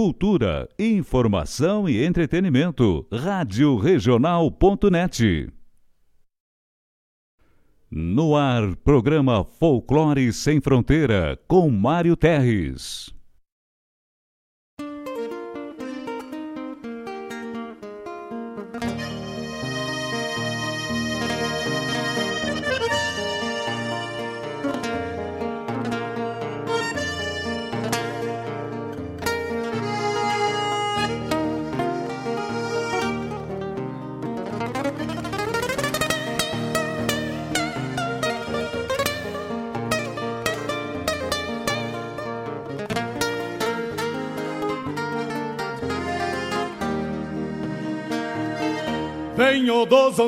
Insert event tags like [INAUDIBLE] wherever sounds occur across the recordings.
cultura, informação e entretenimento. Rádio Regional.net. No ar, programa Folclore Sem Fronteira, com Mário Terres.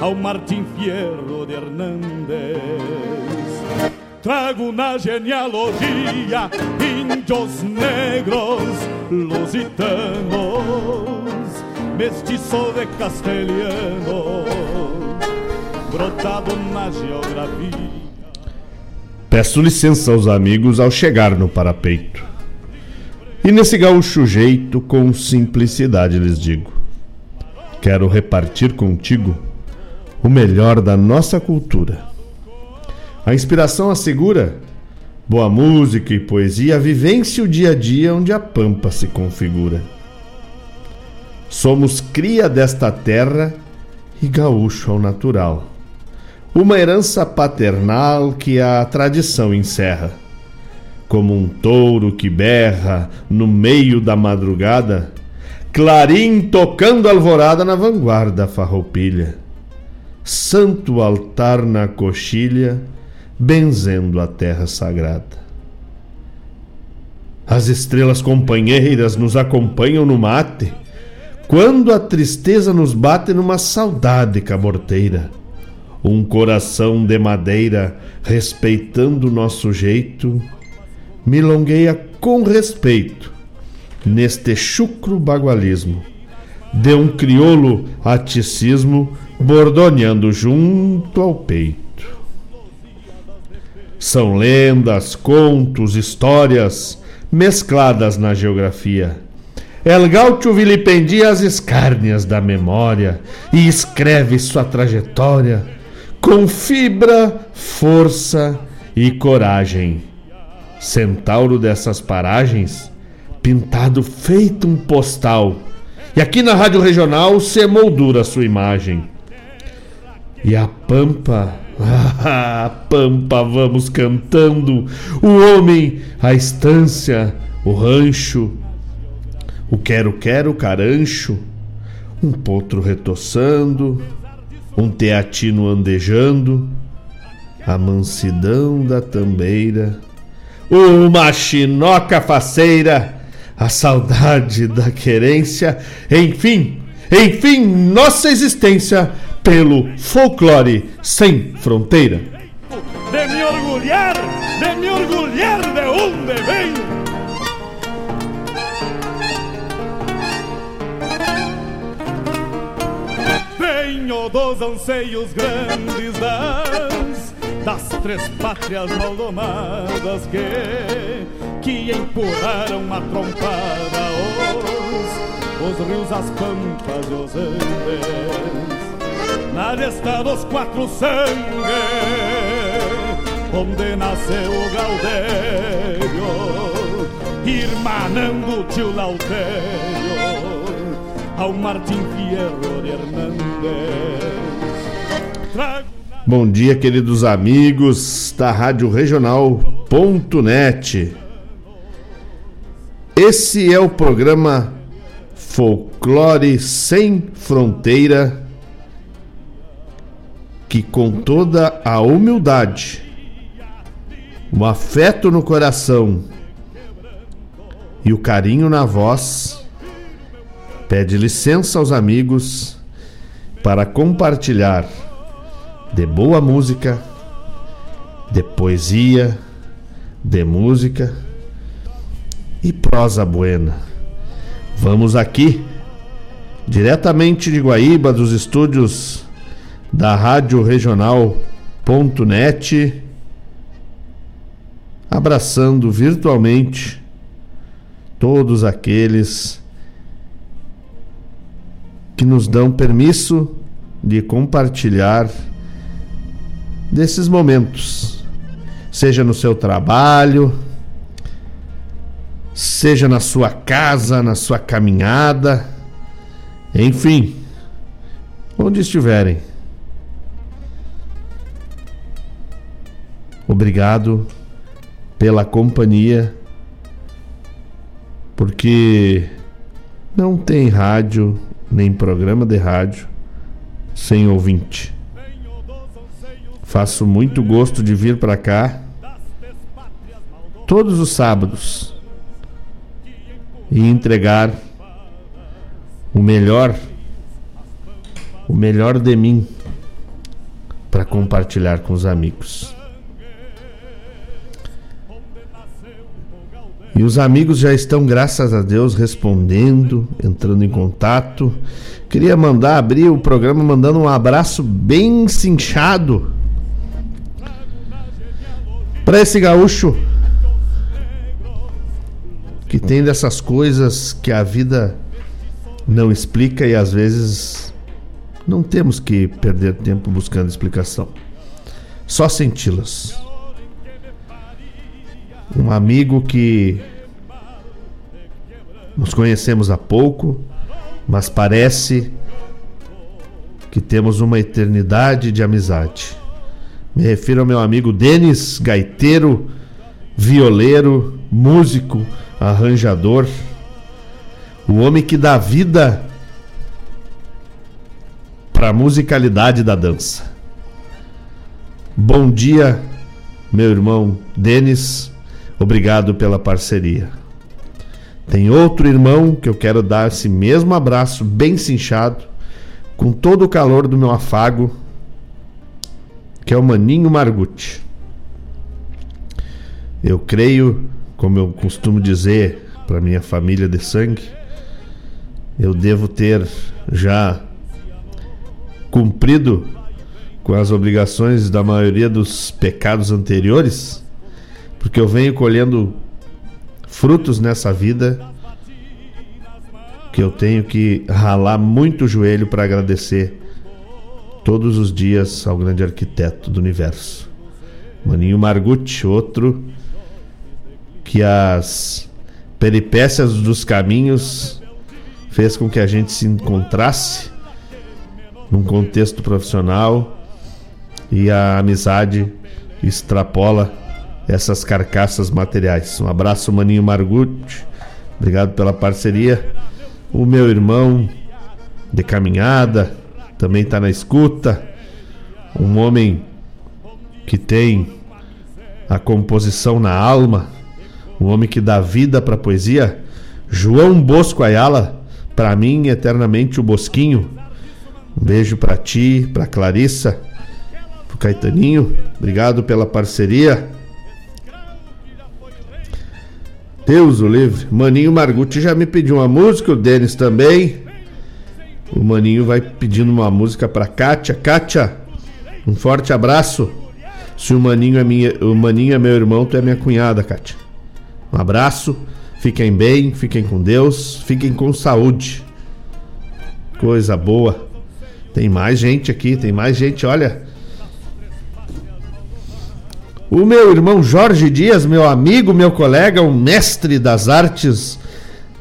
ao Martim Fierro de Hernández. Trago na genealogia índios negros, lusitanos, mestiço de castelhano, brotado na geografia. Peço licença aos amigos ao chegar no parapeito. E nesse gaúcho jeito, com simplicidade lhes digo: Quero repartir contigo o melhor da nossa cultura. A inspiração assegura boa música e poesia, vivência o dia a dia onde a pampa se configura. Somos cria desta terra e gaúcho ao natural. Uma herança paternal que a tradição encerra. Como um touro que berra no meio da madrugada, clarim tocando alvorada na vanguarda farroupilha santo altar na coxilha, benzendo a terra sagrada. As estrelas companheiras nos acompanham no mate, quando a tristeza nos bate numa saudade caborteira. Um coração de madeira, respeitando o nosso jeito, milongueia com respeito neste chucro bagualismo. De um crioulo aticismo bordoneando junto ao peito. São lendas, contos, histórias mescladas na geografia. El Gaúcho vilipendia as escárnias da memória e escreve sua trajetória com fibra, força e coragem. Centauro dessas paragens, pintado feito um postal. E aqui na Rádio Regional se moldura sua imagem. E a pampa, [LAUGHS] a pampa vamos cantando, o homem, a estância, o rancho, o quero-quero carancho, um potro retoçando, um teatino andejando, a mansidão da tambeira, uma chinoca faceira, a saudade da querência, enfim, enfim, nossa existência pelo folclore sem fronteira. De me orgulhar, de me orgulhar de onde venho. Venho dos anseios grandes das, das três pátrias maldomadas que, que empurraram a trompada os, os rios, as pampas e os andes na gesta dos quatro sangues, onde nasceu o Gaudério, irmanando tio Lautério, ao Martim Fierro de Hernandes. Bom dia, queridos amigos da Rádio Regional.net. Esse é o programa Folclore Sem Fronteira que com toda a humildade, o afeto no coração e o carinho na voz, pede licença aos amigos para compartilhar de boa música, de poesia, de música e prosa buena. Vamos aqui, diretamente de Guaíba, dos estúdios da Rádio Regional.net, abraçando virtualmente todos aqueles que nos dão permisso de compartilhar desses momentos, seja no seu trabalho, seja na sua casa, na sua caminhada, enfim, onde estiverem. Obrigado pela companhia, porque não tem rádio nem programa de rádio sem ouvinte. Faço muito gosto de vir para cá todos os sábados e entregar o melhor o melhor de mim para compartilhar com os amigos. E os amigos já estão, graças a Deus, respondendo, entrando em contato. Queria mandar abrir o programa mandando um abraço bem cinchado para esse gaúcho que tem dessas coisas que a vida não explica e às vezes não temos que perder tempo buscando explicação. Só senti-las um amigo que nos conhecemos há pouco, mas parece que temos uma eternidade de amizade. Me refiro ao meu amigo Denis, gaiteiro, violeiro, músico, arranjador, o homem que dá vida para a musicalidade da dança. Bom dia, meu irmão Denis. Obrigado pela parceria. Tem outro irmão que eu quero dar esse mesmo abraço bem cinchado, com todo o calor do meu afago, que é o Maninho Margutti. Eu creio, como eu costumo dizer para minha família de sangue, eu devo ter já cumprido com as obrigações da maioria dos pecados anteriores porque eu venho colhendo frutos nessa vida que eu tenho que ralar muito o joelho para agradecer todos os dias ao grande arquiteto do universo. Maninho Margutti, outro que as peripécias dos caminhos fez com que a gente se encontrasse num contexto profissional e a amizade extrapola essas carcaças materiais. Um abraço, Maninho Margutti. Obrigado pela parceria. O meu irmão de caminhada também está na escuta. Um homem que tem a composição na alma. Um homem que dá vida para a poesia. João Bosco Ayala, para mim eternamente o Bosquinho. Um beijo para ti, para Clarissa, para Caetaninho. Obrigado pela parceria. Deus o livre. Maninho Margutti já me pediu uma música, o Denis também. O Maninho vai pedindo uma música para Kátia. Kátia, um forte abraço. Se o Maninho é minha, o Maninho é meu irmão, tu é minha cunhada, Kátia. Um abraço. Fiquem bem, fiquem com Deus, fiquem com saúde. Coisa boa. Tem mais gente aqui, tem mais gente, olha. O meu irmão Jorge Dias, meu amigo, meu colega, um mestre das artes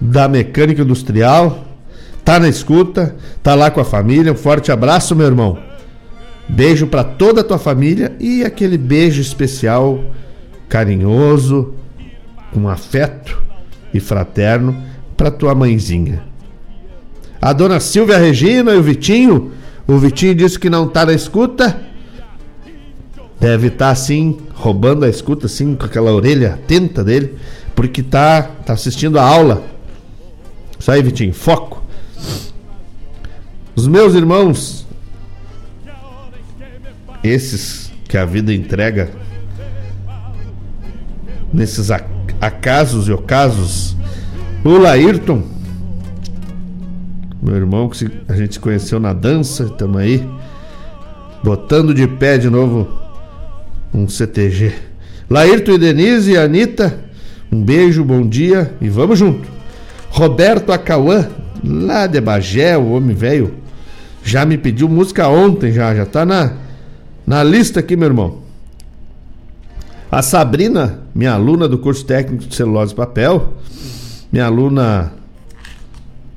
da mecânica industrial, tá na escuta, tá lá com a família. Um forte abraço, meu irmão. Beijo para toda a tua família e aquele beijo especial, carinhoso, com afeto e fraterno para tua mãezinha. A dona Silvia Regina e o Vitinho, o Vitinho disse que não tá na escuta deve estar tá, assim, roubando a escuta, assim, com aquela orelha atenta dele, porque tá, tá assistindo a aula. Isso aí, Vitinho, foco. Os meus irmãos, esses que a vida entrega, nesses acasos e ocasos, o Laírton, meu irmão que a gente conheceu na dança, estamos aí, botando de pé de novo um CTG. Laírton e Denise e Anitta, um beijo, bom dia e vamos junto. Roberto Acauã, lá de Bagé, o homem velho, já me pediu música ontem, já, já tá na, na lista aqui, meu irmão. A Sabrina, minha aluna do curso técnico de celulose e papel, minha aluna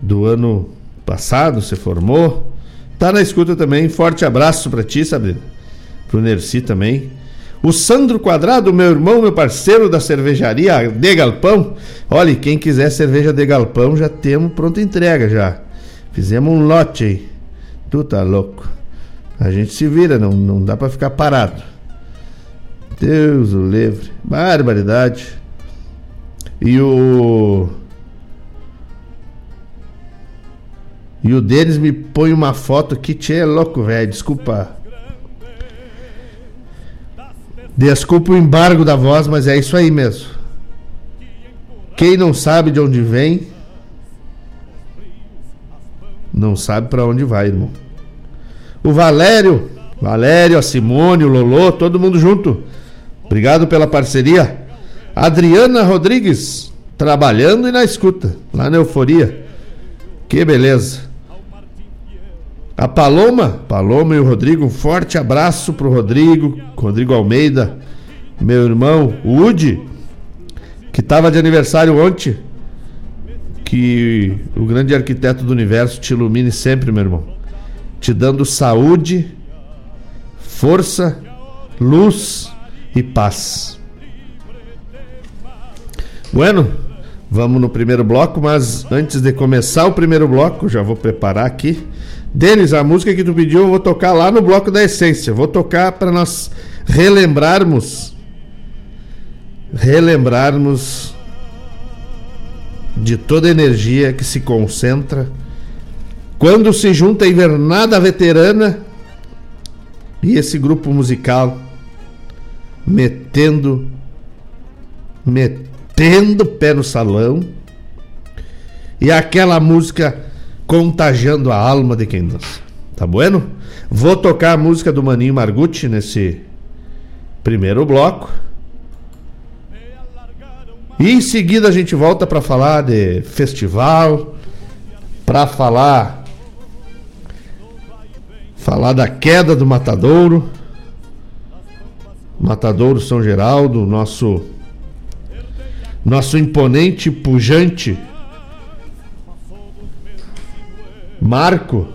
do ano passado, se formou, tá na escuta também. Forte abraço para ti, Sabrina. Pro Nerci também. O Sandro Quadrado, meu irmão, meu parceiro da cervejaria de Galpão. Olha, quem quiser cerveja de Galpão, já temos pronta entrega já. Fizemos um lote aí. Tu tá louco. A gente se vira, não, não dá para ficar parado. Deus o livre. Barbaridade. E o. E o Denis me põe uma foto que tchê é louco, velho. Desculpa. Desculpa o embargo da voz, mas é isso aí mesmo. Quem não sabe de onde vem, não sabe para onde vai, irmão. O Valério, Valério, a Simone, o Lolô, todo mundo junto. Obrigado pela parceria. Adriana Rodrigues, trabalhando e na escuta, lá na Euforia. Que beleza. A Paloma, Paloma e o Rodrigo, um forte abraço pro Rodrigo, Rodrigo Almeida, meu irmão, o Udi, que estava de aniversário ontem. Que o grande arquiteto do universo te ilumine sempre, meu irmão. Te dando saúde, força, luz e paz. Bueno, vamos no primeiro bloco, mas antes de começar o primeiro bloco, já vou preparar aqui. Denis, a música que tu pediu eu vou tocar lá no bloco da essência. Vou tocar para nós relembrarmos relembrarmos de toda a energia que se concentra quando se junta a invernada veterana e esse grupo musical metendo metendo pé no salão e aquela música contagiando a alma de quem dança. Tá bueno? Vou tocar a música do Maninho Margucci nesse primeiro bloco. E em seguida a gente volta para falar de festival, para falar falar da queda do Matadouro. Matadouro São Geraldo, nosso nosso imponente pujante marco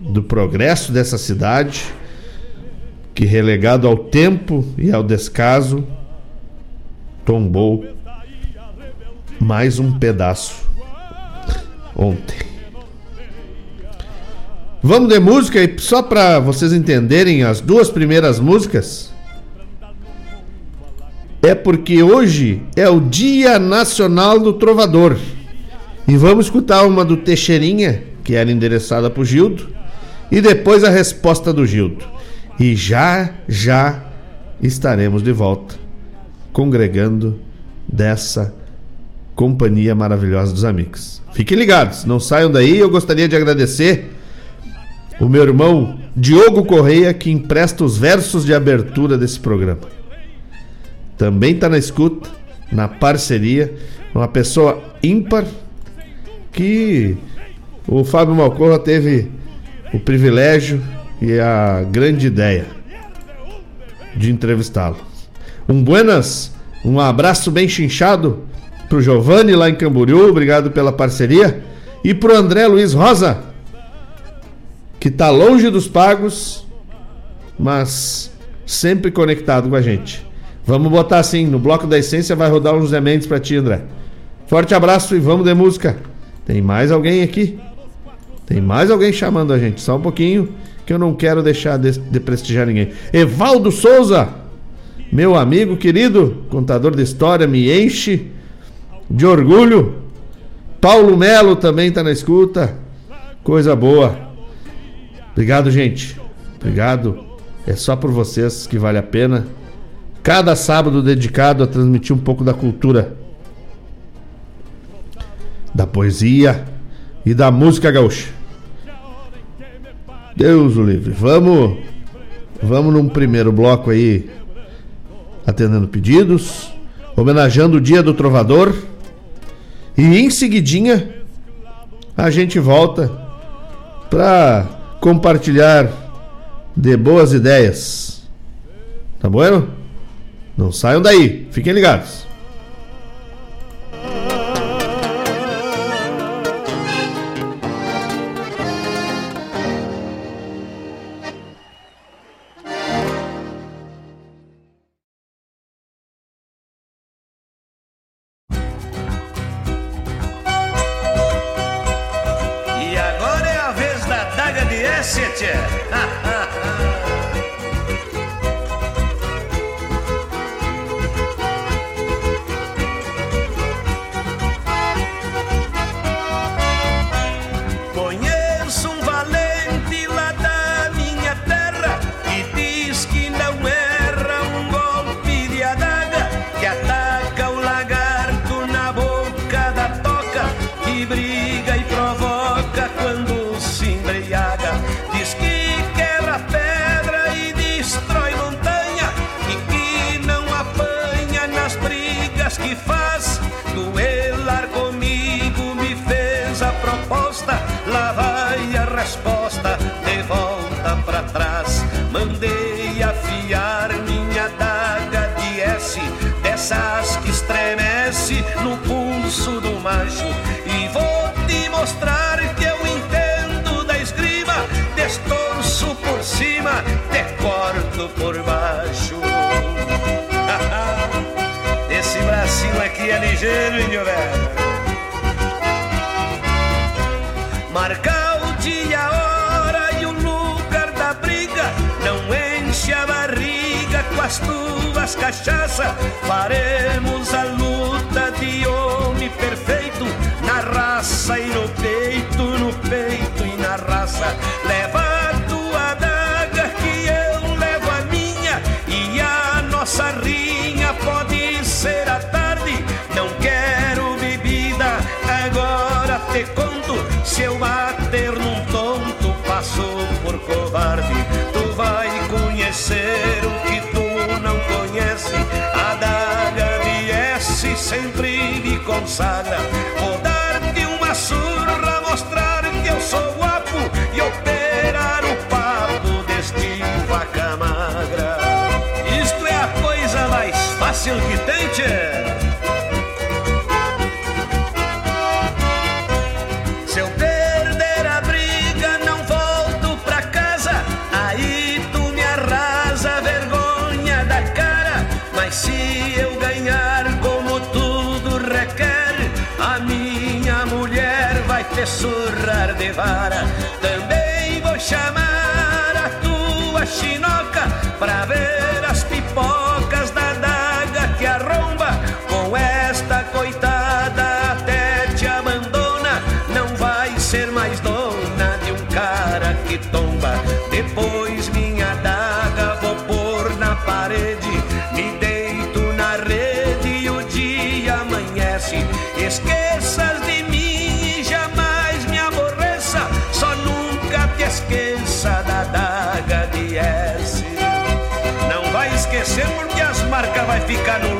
do progresso dessa cidade, que relegado ao tempo e ao descaso, tombou mais um pedaço ontem. Vamos de música e só para vocês entenderem as duas primeiras músicas. É porque hoje é o Dia Nacional do Trovador. E vamos escutar uma do Teixeirinha, que era endereçada para o Gildo, e depois a resposta do Gildo. E já, já estaremos de volta, congregando dessa companhia maravilhosa dos amigos. Fiquem ligados, não saiam daí. Eu gostaria de agradecer o meu irmão Diogo Correia, que empresta os versos de abertura desse programa. Também está na escuta, na parceria, uma pessoa ímpar que o Fábio Malcorra teve o privilégio e a grande ideia de entrevistá-lo. Um buenas, um abraço bem chinchado pro Giovanni lá em Camboriú, obrigado pela parceria, e pro André Luiz Rosa, que tá longe dos pagos, mas sempre conectado com a gente. Vamos botar assim, no bloco da essência vai rodar uns José Mendes pra ti, André. Forte abraço e vamos de música. Tem mais alguém aqui? Tem mais alguém chamando a gente. Só um pouquinho, que eu não quero deixar de, de prestigiar ninguém. Evaldo Souza, meu amigo querido, contador de história, me enche de orgulho Paulo Melo também está na escuta. Coisa boa. Obrigado, gente. Obrigado. É só por vocês que vale a pena. Cada sábado dedicado a transmitir um pouco da cultura, da poesia e da música gaúcha. Deus o livre. Vamos, vamos num primeiro bloco aí, atendendo pedidos, homenageando o Dia do Trovador. E em seguidinha a gente volta para compartilhar de boas ideias. Tá bueno? Não saiam daí, fiquem ligados. vai ficar no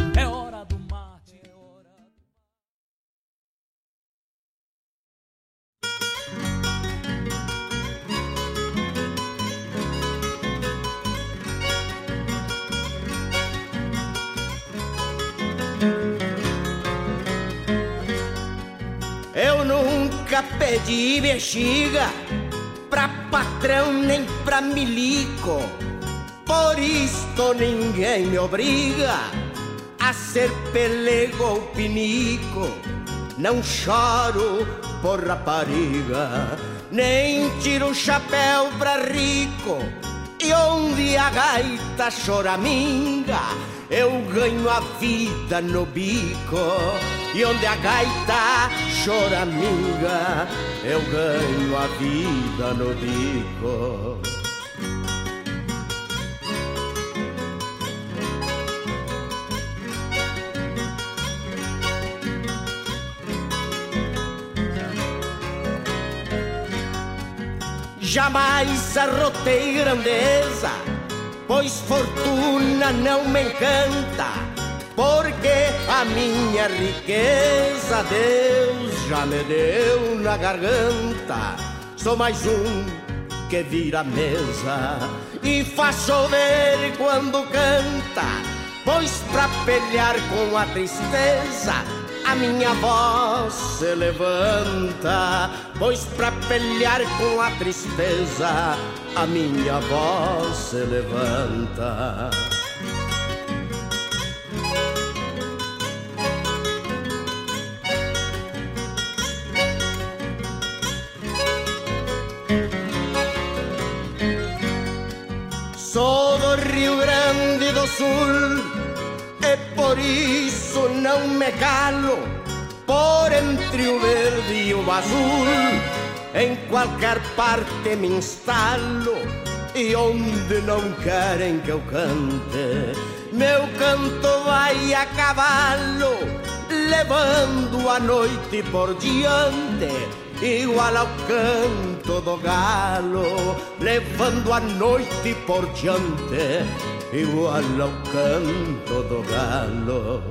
Nunca pedi bexiga pra patrão nem pra milico. Por isto ninguém me obriga a ser pelego ou pinico. Não choro por rapariga, nem tiro o chapéu pra rico. E onde a gaita choraminga, eu ganho a vida no bico. E onde a gaita choraminga, eu ganho a vida no bico. Jamais arrotei grandeza, pois fortuna não me encanta, porque a minha riqueza Deus já me deu na garganta. Sou mais um que vira mesa e faz chover quando canta, pois pra pelear com a tristeza a minha voz se levanta, pois para pelear com a tristeza, a minha voz se levanta. Sou do Rio Grande do Sul por isso não me calo por entre o verde e o azul. Em qualquer parte me instalo e onde não querem que eu cante, meu canto vai a cavalo, levando a noite por diante, igual ao canto do galo, levando a noite por diante, igual ao canto do galo.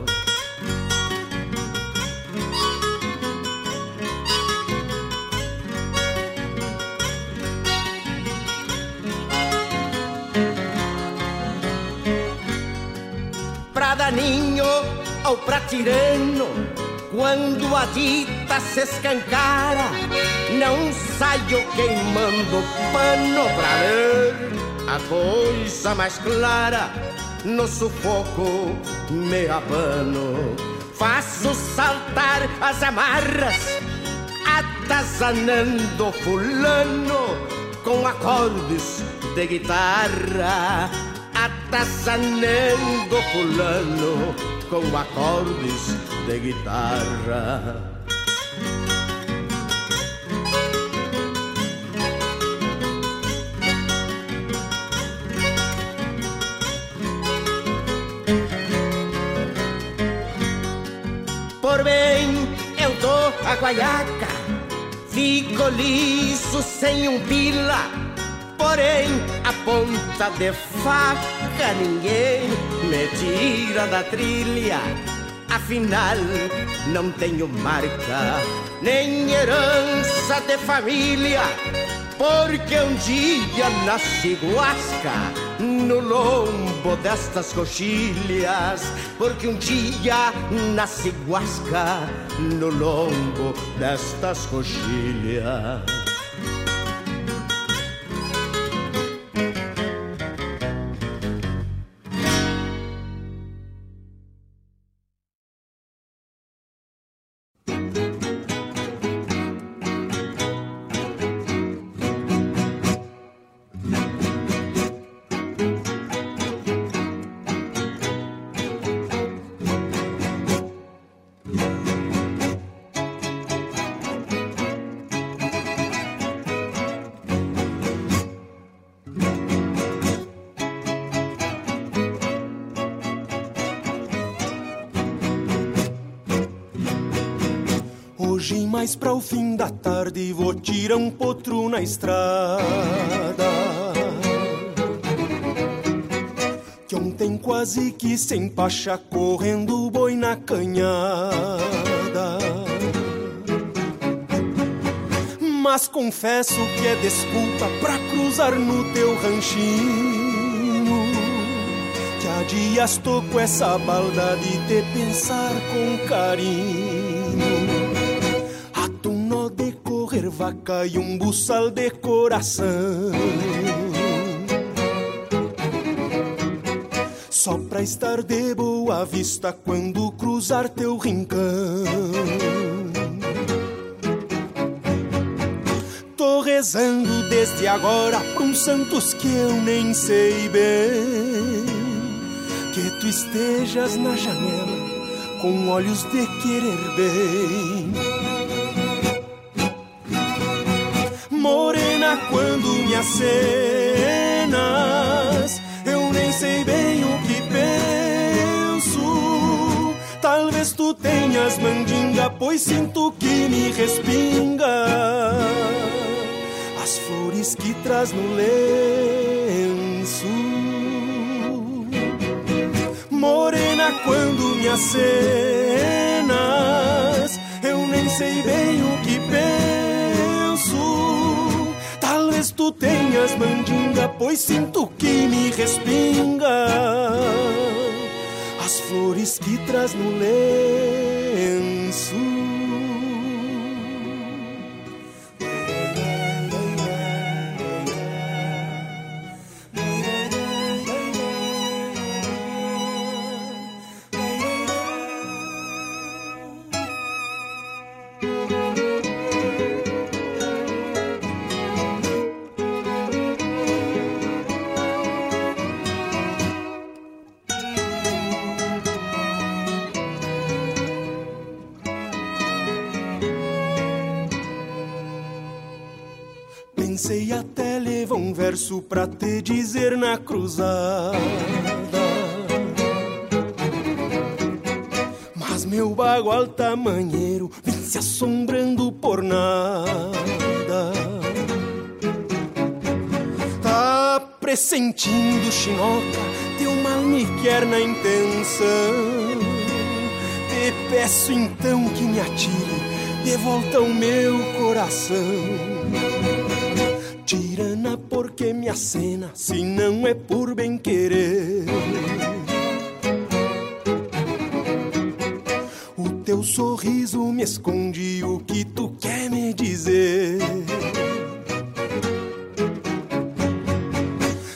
Pra ninho ou pra tirano, quando a dita se escancara, não saio queimando pano pra ver a coisa mais clara. No sufoco me abano, faço saltar as amarras, atazanando fulano com acordes de guitarra atazanando fulano com acordes de guitarra. Por bem, eu dou a guaiaca, fico liso sem um pila Porém, a ponta de faca ninguém me tira da trilha. Afinal, não tenho marca, nem herança de família. Porque um dia nasci guasca no lombo destas coxilhas. Porque um dia nasci guasca no lombo destas coxilhas. Mais para o fim da tarde, vou tirar um potro na estrada. Que ontem quase que sem pacha, correndo boi na canhada. Mas confesso que é desculpa pra cruzar no teu ranchinho. Que há dias tô com essa balda de te pensar com carinho vaca e um buçal de coração. Só pra estar de boa vista quando cruzar teu rincão. Tô rezando desde agora pra uns santos que eu nem sei bem. Que tu estejas na janela com olhos de querer bem morena quando me acenas. Eu nem sei bem o que penso. Talvez tu tenhas mandinga, pois sinto que me respinga. As flores que traz no lenço. Morena quando me acenas. Eu nem sei bem o tu tenhas mandinga, pois sinto que me respinga as flores que traz no lenço. Verso pra te dizer na cruzada. Mas meu bagual tamanheiro vem se assombrando por nada. Tá pressentindo, chinoca, teu mal me quer na intenção. Te peço então que me atire de volta o meu coração. Porque se não é por bem querer. O teu sorriso me esconde o que tu quer me dizer.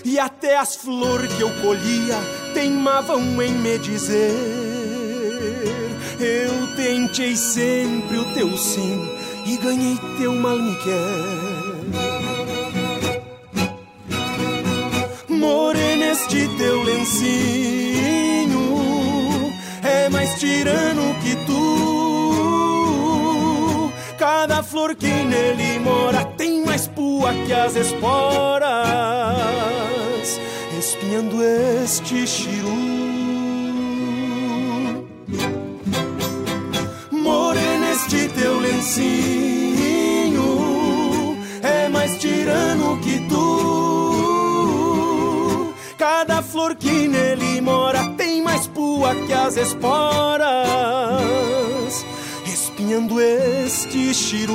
E até as flores que eu colhia teimavam em me dizer. Eu tentei sempre o teu sim e ganhei teu mal me quer. Este teu lencinho é mais tirano que tu. Cada flor que nele mora tem mais pua que as esporas, espinhando este chiru. Morena, este teu lencinho é mais tirano que tu. Cada flor que nele mora tem mais pua que as esporas, espinhando este chiru.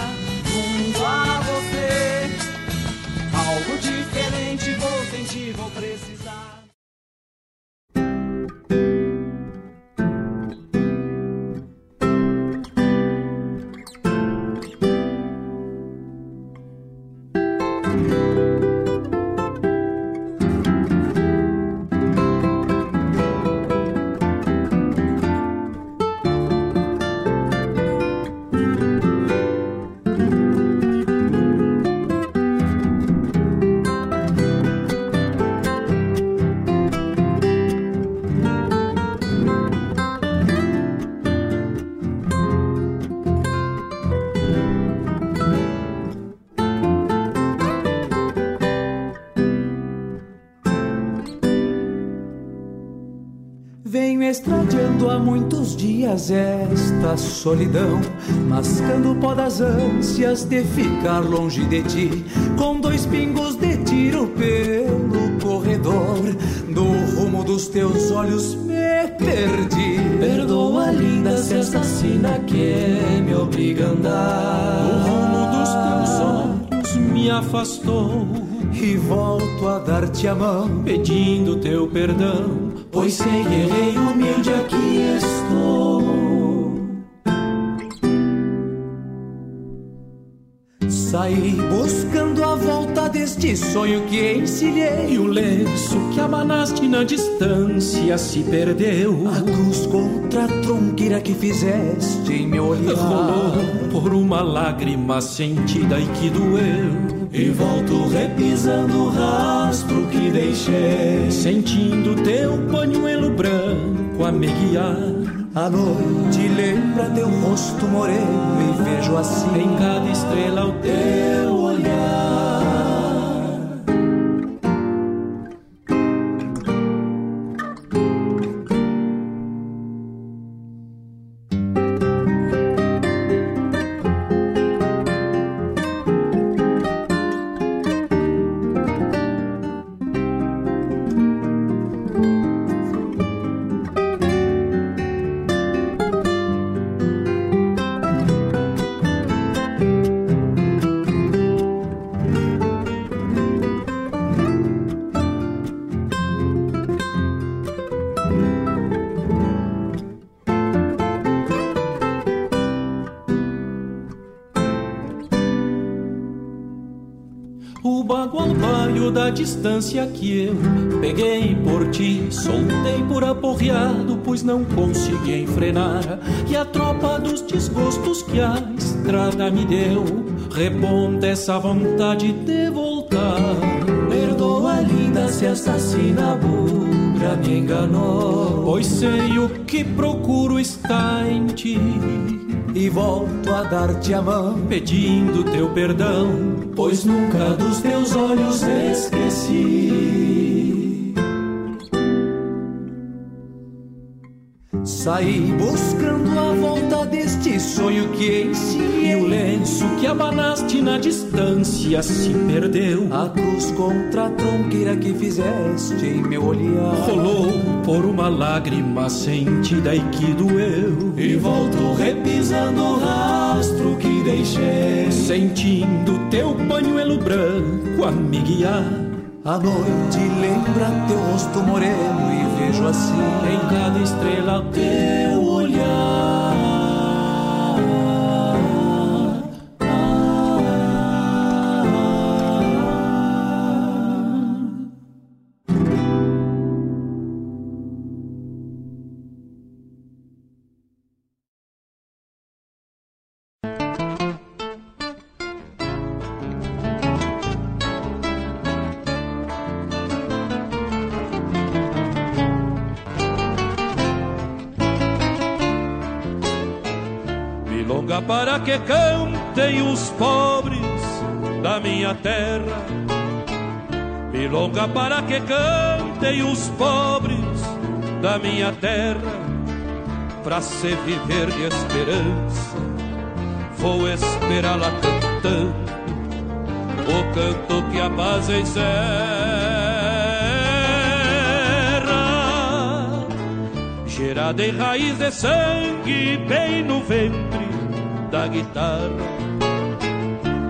Dias esta solidão, mascando o pó das ânsias de ficar longe de ti, com dois pingos de tiro pelo corredor, do rumo dos teus olhos me perdi. Perdoa, linda, se esta sina que me obriga a andar. O rumo dos teus olhos me afastou e volto a dar-te a mão, pedindo teu perdão, pois sei que errei humilde aqui estou. Saí buscando a volta deste sonho que encilhei. E o lenço que abanaste na distância se perdeu. A cruz contra a tronqueira que fizeste em meu olhar. Rolou por uma lágrima sentida e que doeu. E volto repisando o rastro que deixei. Sentindo teu panuelo branco a me guiar. A noite lembra teu rosto moreno e vejo assim em cada estrela o teu olhar. Distância que eu peguei por ti. Soltei por aporreado, pois não consegui enfrenar. E a tropa dos desgostos que a estrada me deu, reponta essa vontade de voltar. Perdoa, linda, se essa sinaburra me enganou. Pois sei o que procuro está em ti e volto a dar-te a mão, pedindo teu perdão, pois nunca dos teus olhos esqueci. Saí buscando a volta deste sonho que ensinei. E o lenço que abanaste na distância se perdeu. A cruz contra a tronqueira que fizeste em meu olhar. Rolou por uma lágrima sentida e que doeu. E volto repisando o rastro que deixei. Sentindo teu pañuelo branco a me guiar. A noite lembra teu rosto moreno vejo assim. Em cada estrela teu cantem os pobres da minha terra. Pra se viver de esperança, vou esperá-la cantando o canto que a paz encerra. Gerada em raiz de sangue bem no ventre da guitarra,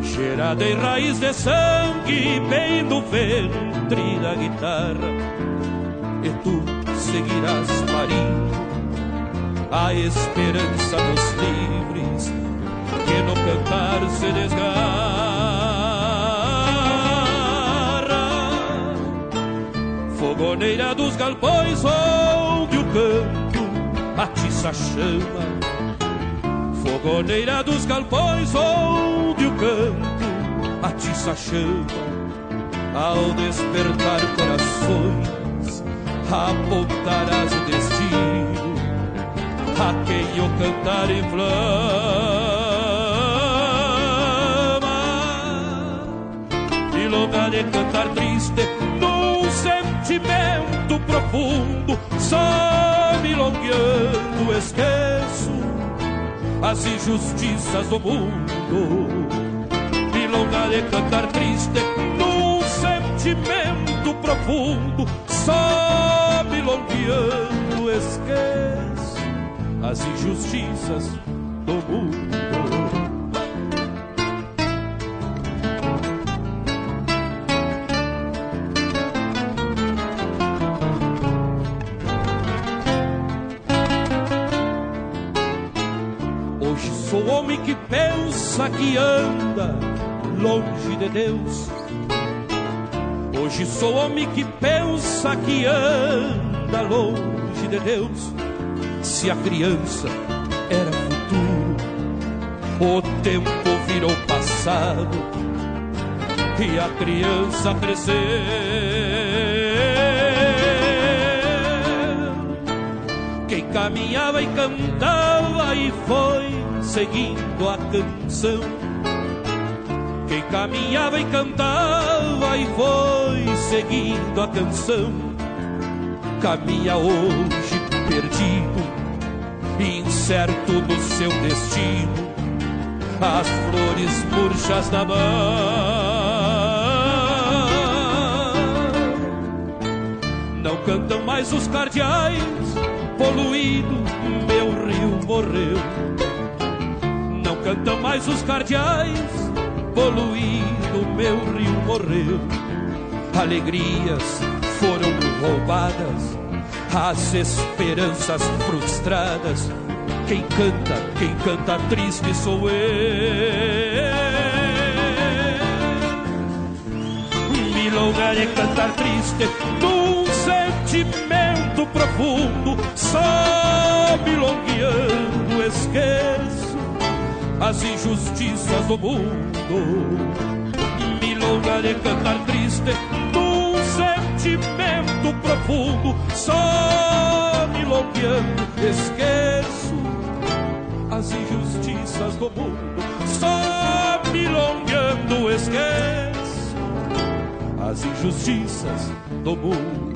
cheirada em raiz de sangue, bem do ventre da guitarra, e tu seguirás parindo. A esperança dos livres que no cantar se desgarra. Fogoneira dos galpões onde o canto atiça chama. Fogoneira dos galpões onde o canto atiça chama. Ao despertar corações apontarás o destino A quem o cantar inflama E lugar de cantar triste num sentimento profundo Só milongueando esqueço as injustiças do mundo. Milonga de cantar triste num sentimento profundo, só milongueando esquece as injustiças do mundo. Sou homem que pensa que anda longe de Deus. Hoje sou homem que pensa que anda longe de Deus. Se a criança era futuro, o tempo virou passado e a criança cresceu. Quem caminhava e cantava e foi seguindo a canção. Quem caminhava e cantava e foi seguindo a canção, caminha hoje perdido, incerto no seu destino, as flores murchas da mão. Não cantam mais os cardeais, poluído, meu rio morreu Cantam mais os cardeais, poluído meu rio morreu. Alegrias foram roubadas, as esperanças frustradas. Quem canta, quem canta triste sou eu. milonga de cantar triste num sentimento profundo, só milongueando esqueço as injustiças do mundo. Milonga de cantar triste num sentimento profundo, só milongueando esqueço as injustiças do mundo. Só milongueando esqueço as injustiças do mundo.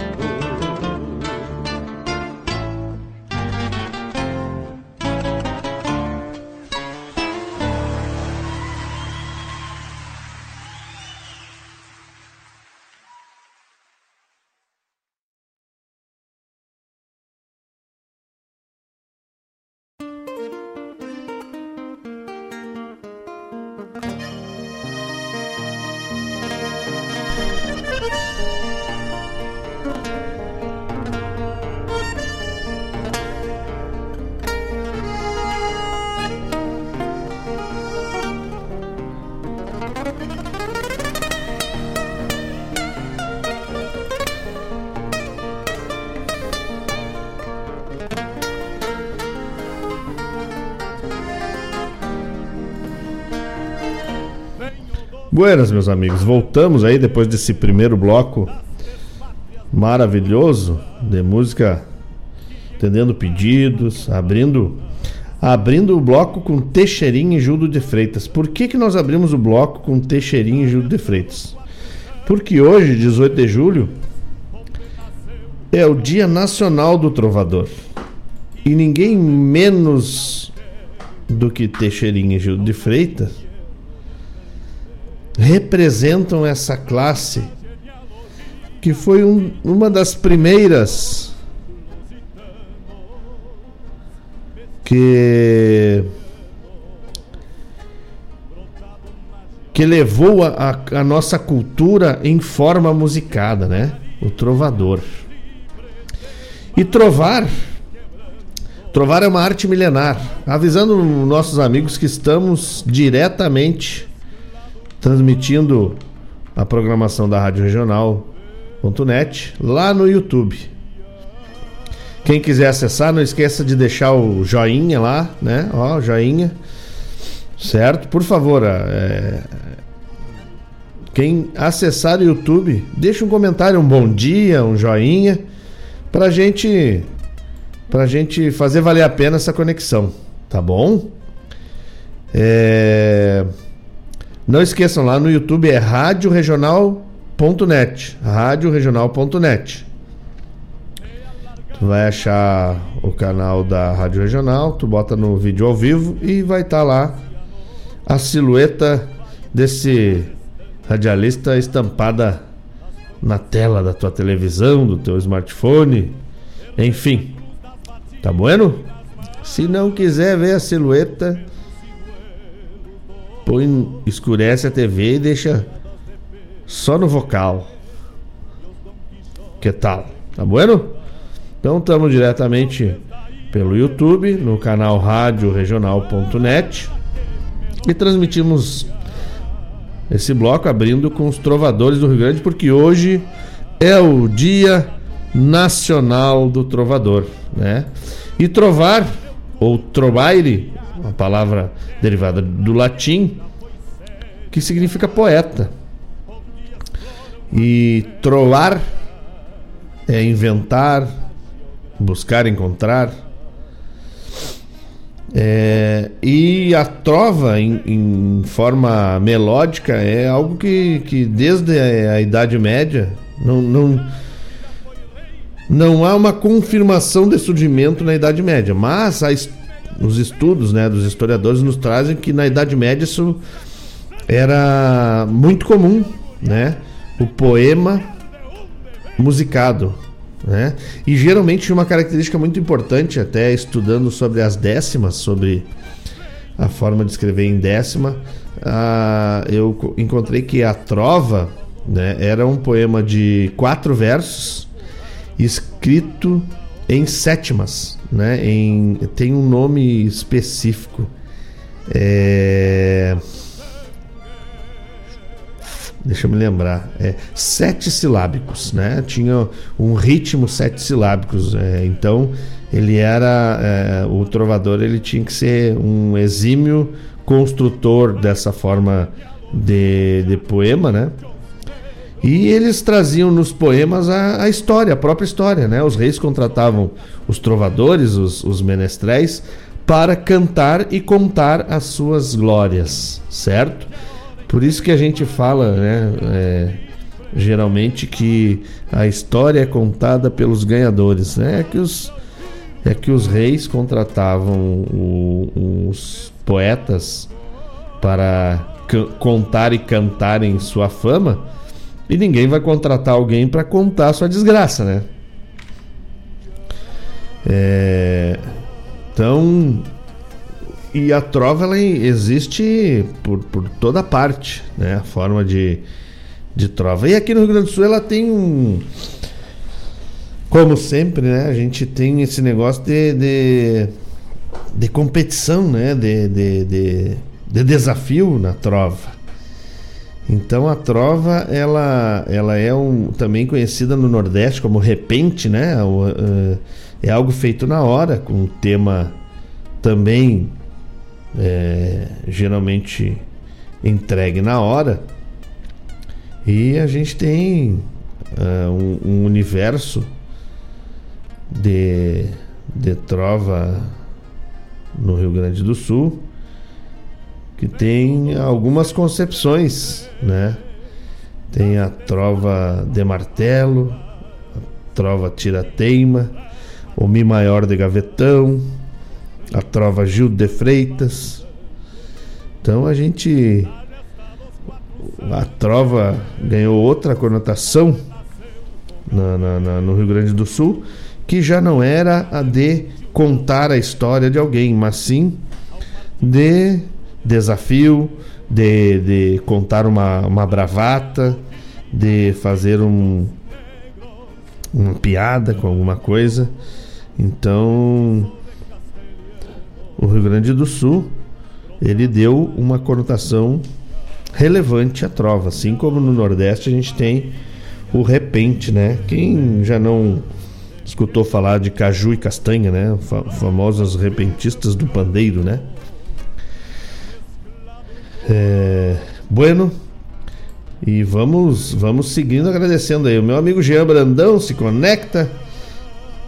Buenas, meus amigos. Voltamos aí depois desse primeiro bloco maravilhoso de música, atendendo pedidos, abrindo abrindo o bloco com Teixeirinha e Judo de Freitas. Por que, que nós abrimos o bloco com Teixeirinha e Judo de Freitas? Porque hoje, 18 de julho, é o Dia Nacional do Trovador. E ninguém menos do que Teixeirinha e Judo de Freitas representam essa classe que foi um, uma das primeiras que que levou a, a, a, nossa cultura em forma musicada, né? O trovador. E trovar, trovar é uma arte milenar. Avisando nossos amigos que estamos diretamente transmitindo a programação da Rádio Regional.net lá no YouTube. Quem quiser acessar, não esqueça de deixar o joinha lá, né? Ó, joinha. Certo? Por favor, é... quem acessar o YouTube, deixa um comentário, um bom dia, um joinha, pra gente pra gente fazer valer a pena essa conexão, tá bom? É... Não esqueçam, lá no YouTube é radioregional.net. Radioregional.net. Tu vai achar o canal da Rádio Regional, tu bota no vídeo ao vivo e vai estar tá lá a silhueta desse radialista estampada na tela da tua televisão, do teu smartphone, enfim. Tá bueno? Se não quiser ver a silhueta, põe, escurece a TV e deixa só no vocal. Que tal? Tá bueno? Então estamos diretamente pelo YouTube, no canal radioregional.net e transmitimos esse bloco abrindo com os trovadores do Rio Grande, porque hoje é o Dia Nacional do Trovador, né? E trovar ou trovaire uma palavra derivada do latim, que significa poeta. E trovar é inventar, buscar encontrar. É, e a trova em, em, forma melódica é algo que, que desde a, Idade Média não, não, não há uma confirmação de surgimento na Idade Média, mas a, os estudos né, dos historiadores nos trazem que na Idade Média isso era muito comum, né? O poema musicado, né? E geralmente uma característica muito importante, até estudando sobre as décimas, sobre a forma de escrever em décima, uh, eu encontrei que a trova né, era um poema de quatro versos escrito em sétimas, né? Em, tem um nome específico. É... deixa eu me lembrar, é, sete silábicos, né? Tinha um ritmo sete silábicos, é, então ele era é, o trovador, ele tinha que ser um exímio construtor dessa forma de, de poema, né? E eles traziam nos poemas a, a, história, a própria história, né? Os reis contratavam os trovadores, os, os menestréis, para cantar e contar as suas glórias, certo? Por isso que a gente fala, né, é, geralmente que a história é contada pelos ganhadores, né? É que os, é que os reis contratavam o, os poetas para contar e cantarem sua fama e ninguém vai contratar alguém para contar sua desgraça, né? É, então e a trova ela existe por, por toda parte, né? A forma de, de trova. E aqui no Rio Grande do Sul ela tem um. Como sempre, né? A gente tem esse negócio de, de, de competição, né? De, de, de, de, desafio na trova. Então a trova ela, ela é um, também conhecida no Nordeste como repente, né? É algo feito na hora, com um tema também é, geralmente entregue na hora. E a gente tem uh, um, um, universo de, de trova no Rio Grande do Sul que tem algumas concepções, né? Tem a trova de martelo, a trova tira-teima, o Mi maior de gavetão, a trova Gil de Freitas. Então a gente. A trova ganhou outra conotação na, na, na, no Rio Grande do Sul, que já não era a de contar a história de alguém, mas sim de desafio, de, de contar uma, uma bravata, de fazer um, uma piada com alguma coisa. Então o Rio Grande do Sul ele deu uma conotação relevante à trova, assim como no Nordeste a gente tem o repente, né? Quem já não escutou falar de caju e castanha, né? Famosos repentistas do pandeiro, né? É... Bueno, e vamos, vamos seguindo agradecendo aí. O meu amigo Jean Brandão se conecta.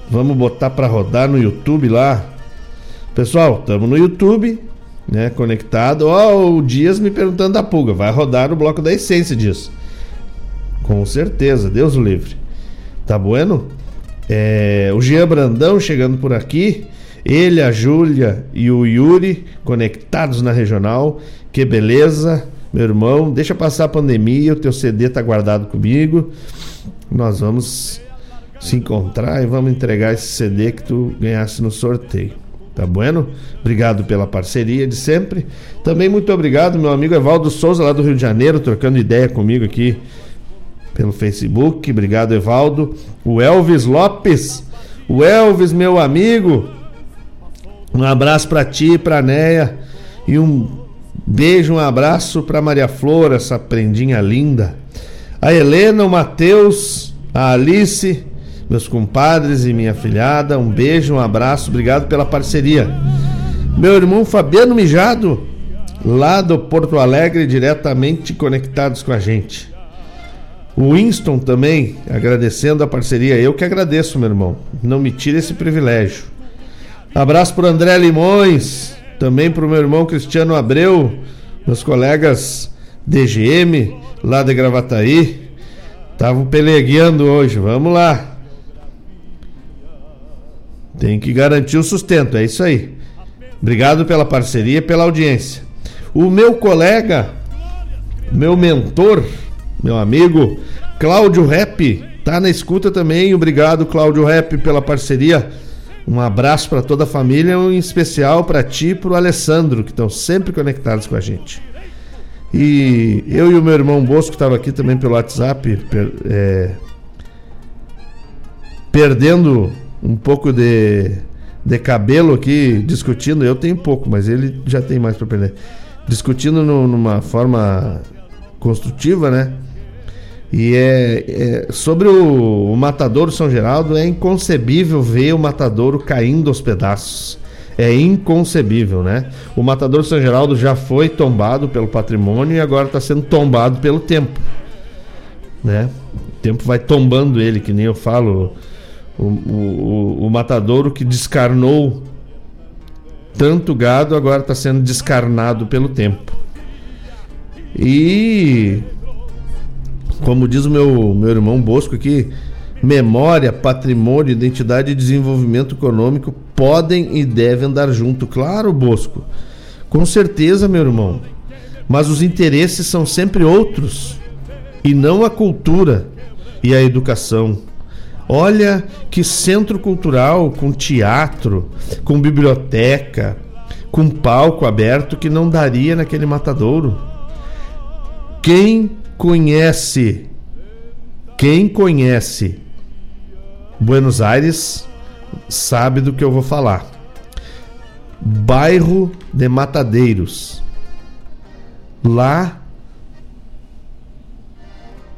Vamos botar para rodar no YouTube lá Pessoal, estamos no YouTube, né? Conectado. Ó, oh, o Dias me perguntando da pulga. Vai rodar o bloco da essência disso. Com certeza, Deus o livre. Tá bueno? É, o Jean Brandão chegando por aqui. Ele, a Júlia e o Yuri conectados na regional. Que beleza, meu irmão. Deixa passar a pandemia. O teu CD tá guardado comigo. Nós vamos se encontrar e vamos entregar esse CD que tu ganhasse no sorteio. Tá bueno? Obrigado pela parceria de sempre. Também muito obrigado, meu amigo Evaldo Souza, lá do Rio de Janeiro, trocando ideia comigo aqui pelo Facebook. Obrigado, Evaldo. O Elvis Lopes. O Elvis, meu amigo. Um abraço para ti, pra Neia. E um beijo, um abraço para Maria Flor, essa prendinha linda. A Helena, o Matheus, a Alice meus compadres e minha filhada. Um beijo, um abraço, obrigado pela parceria. Meu irmão Fabiano Mijado, lá do Porto Alegre, diretamente conectados com a gente. O Winston também, agradecendo a parceria. Eu que agradeço, meu irmão. Não me tire esse privilégio. Abraço para André Limões, também para o meu irmão Cristiano Abreu, meus colegas DGM, lá de Gravataí. Estavam pelegueando hoje, vamos lá. Tem que garantir o sustento, é isso aí. Obrigado pela parceria, pela audiência. O meu colega, meu mentor, meu amigo Cláudio Rep, tá na escuta também. Obrigado, Cláudio Rep, pela parceria. Um abraço para toda a família, um especial para ti e para o Alessandro, que estão sempre conectados com a gente. E eu e o meu irmão Bosco estava aqui também pelo WhatsApp, per, é, perdendo um pouco de, de cabelo aqui discutindo. Eu tenho pouco, mas ele já tem mais para perder. Discutindo no, numa forma construtiva, né? E é, é sobre o, o Matadouro São Geraldo, é inconcebível ver o Matadouro caindo aos pedaços. É inconcebível, né? O Matadouro São Geraldo já foi tombado pelo patrimônio e agora está sendo tombado pelo tempo, né? O tempo vai tombando ele, que nem eu falo. O, o, o, matadouro que descarnou tanto gado agora está sendo descarnado pelo tempo. E como diz o meu, meu irmão Bosco aqui, memória, patrimônio, identidade e desenvolvimento econômico podem e devem andar junto. Claro, Bosco. Com certeza, meu irmão. Mas os interesses são sempre outros e não a cultura e a educação. Olha que centro cultural com teatro, com biblioteca, com palco aberto que não daria naquele matadouro. Quem conhece, quem conhece Buenos Aires sabe do que eu vou falar. Bairro de Matadeiros. Lá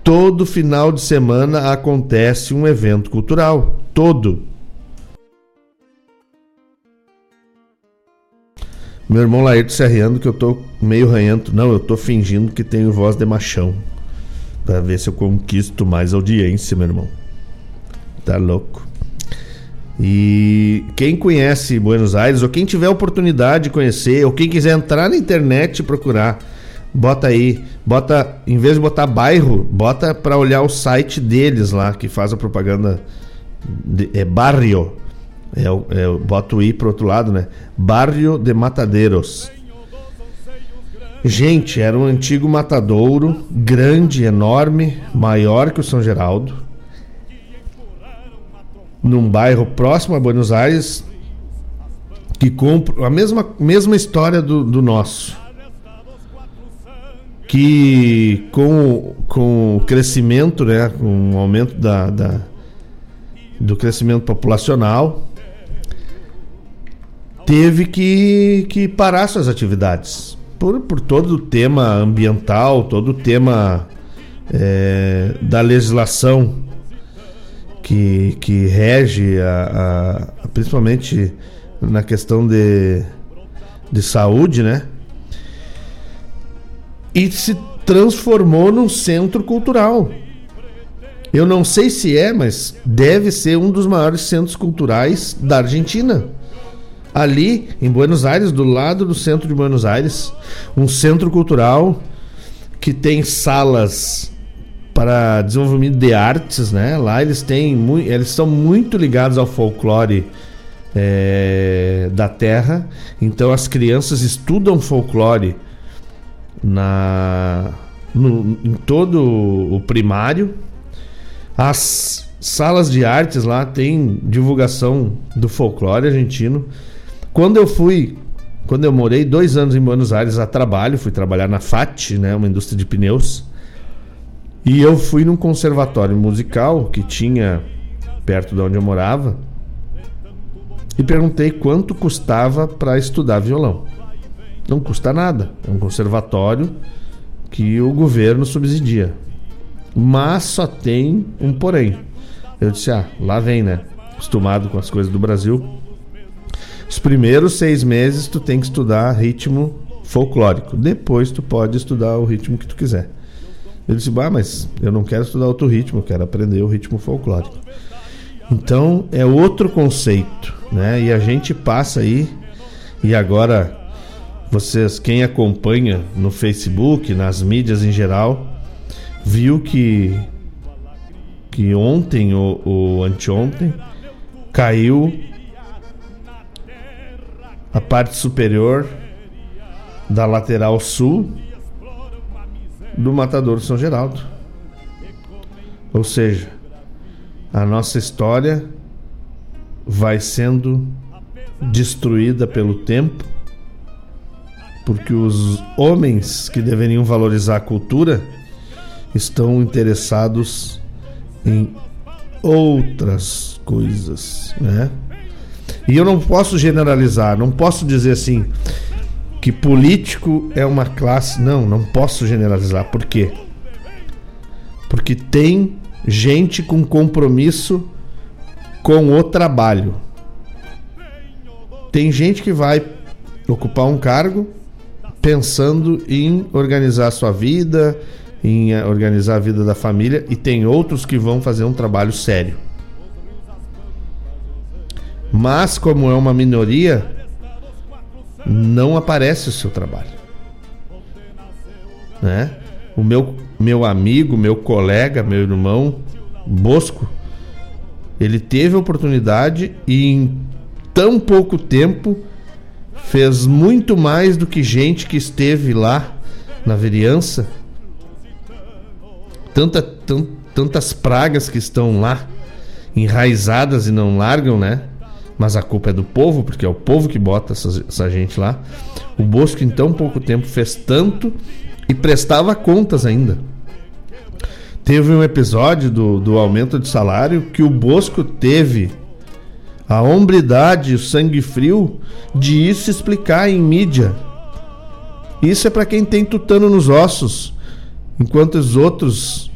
todo final de semana acontece um evento cultural. Todo. Meu irmão Laírto se arreando que eu tô meio ranhento. Não, eu tô fingindo que tenho voz de machão. Pra ver se eu conquisto mais audiência, meu irmão. Tá louco. E quem conhece Buenos Aires, ou quem tiver oportunidade de conhecer, ou quem quiser entrar na internet e procurar, bota aí, bota, em vez de botar bairro, bota para olhar o site deles lá, que faz a propaganda. De, é barrio é, é, bota o I pro outro lado, né? Barrio de Matadeiros. Gente, era um antigo matadouro, grande, enorme, maior que o São Geraldo. Num bairro próximo a Buenos Aires, que compra a mesma, mesma história do, do nosso. Que com, com o crescimento, né, com o aumento da, da do crescimento populacional, teve que, que parar suas atividades. Por, por todo o tema ambiental, todo o tema é, da legislação que, que rege, a, a, principalmente na questão de, de saúde, né? E se transformou num centro cultural. Eu não sei se é, mas deve ser um dos maiores centros culturais da Argentina ali em Buenos Aires, do lado do centro de Buenos Aires, um centro cultural que tem salas para desenvolvimento de artes, né? Lá eles têm eles são muito ligados ao folclore é, da terra, então as crianças estudam folclore na no, em todo o primário. As salas de artes lá têm divulgação do folclore argentino. Quando eu fui, quando eu morei dois anos em Buenos Aires a trabalho, fui trabalhar na FAT, né, uma indústria de pneus, e eu fui num conservatório musical que tinha perto de onde eu morava e perguntei quanto custava para estudar violão. Não custa nada, é um conservatório que o governo subsidia. Mas só tem um porém. Eu disse: "Ah, lá vem, né? Acostumado com as coisas do Brasil, os primeiros seis meses tu tem que estudar ritmo folclórico. Depois tu pode estudar o ritmo que tu quiser. Eu disse, bah, mas eu não quero estudar outro ritmo, eu quero aprender o ritmo folclórico. Então é outro conceito, né? E a gente passa aí, e agora vocês, quem acompanha no Facebook, nas mídias em geral, viu que que ontem ou, ou anteontem caiu a parte superior da lateral sul do Matador São Geraldo. Ou seja, a nossa história vai sendo destruída pelo tempo, porque os homens que deveriam valorizar a cultura estão interessados em outras coisas, né? E eu não posso generalizar, não posso dizer assim que político é uma classe. Não, não posso generalizar. Por quê? Porque tem gente com compromisso com o trabalho. Tem gente que vai ocupar um cargo pensando em organizar a sua vida, em eh, organizar a vida da família, e tem outros que vão fazer um trabalho sério. Mas, como é uma minoria, não aparece o seu trabalho. Né? O meu, meu amigo, meu colega, meu irmão, Bosco, ele teve a oportunidade e em tão pouco tempo fez muito mais do que gente que esteve lá na vereança. Tanta, tant, tantas pragas que estão lá enraizadas e não largam, né? Mas a culpa é do povo, porque é o povo que bota essa, essa gente lá. O Bosco, em tão pouco tempo, fez tanto e prestava contas ainda. Teve um episódio do, do aumento de salário que o Bosco teve a hombridade, o sangue frio de isso explicar em mídia. Isso é para quem tem tutano nos ossos, enquanto os outros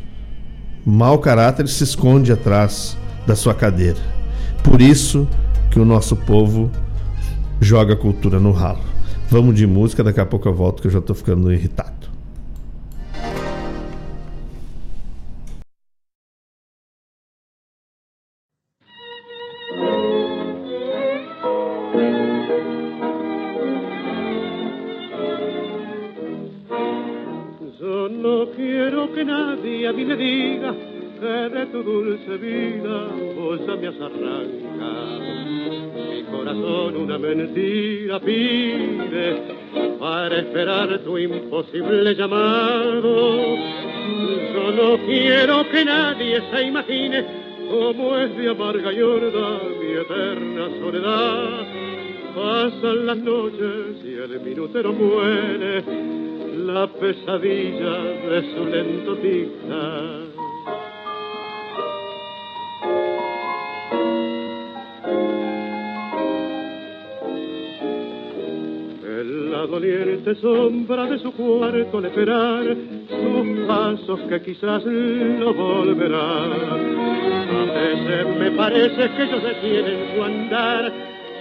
mau caráter se esconde atrás da sua cadeira. Por isso que o nosso povo joga a cultura no ralo. Vamos de música, daqui a pouco eu volto que eu já estou ficando irritado. Esperar tu imposible llamado. Yo no quiero que nadie se imagine cómo es de amarga y horda mi eterna soledad. Pasan las noches y el minutero muere la pesadilla de su lento tic Doliente sombra de su cuarto al esperar sus pasos que quizás lo volverán. A veces me parece que ellos detienen su andar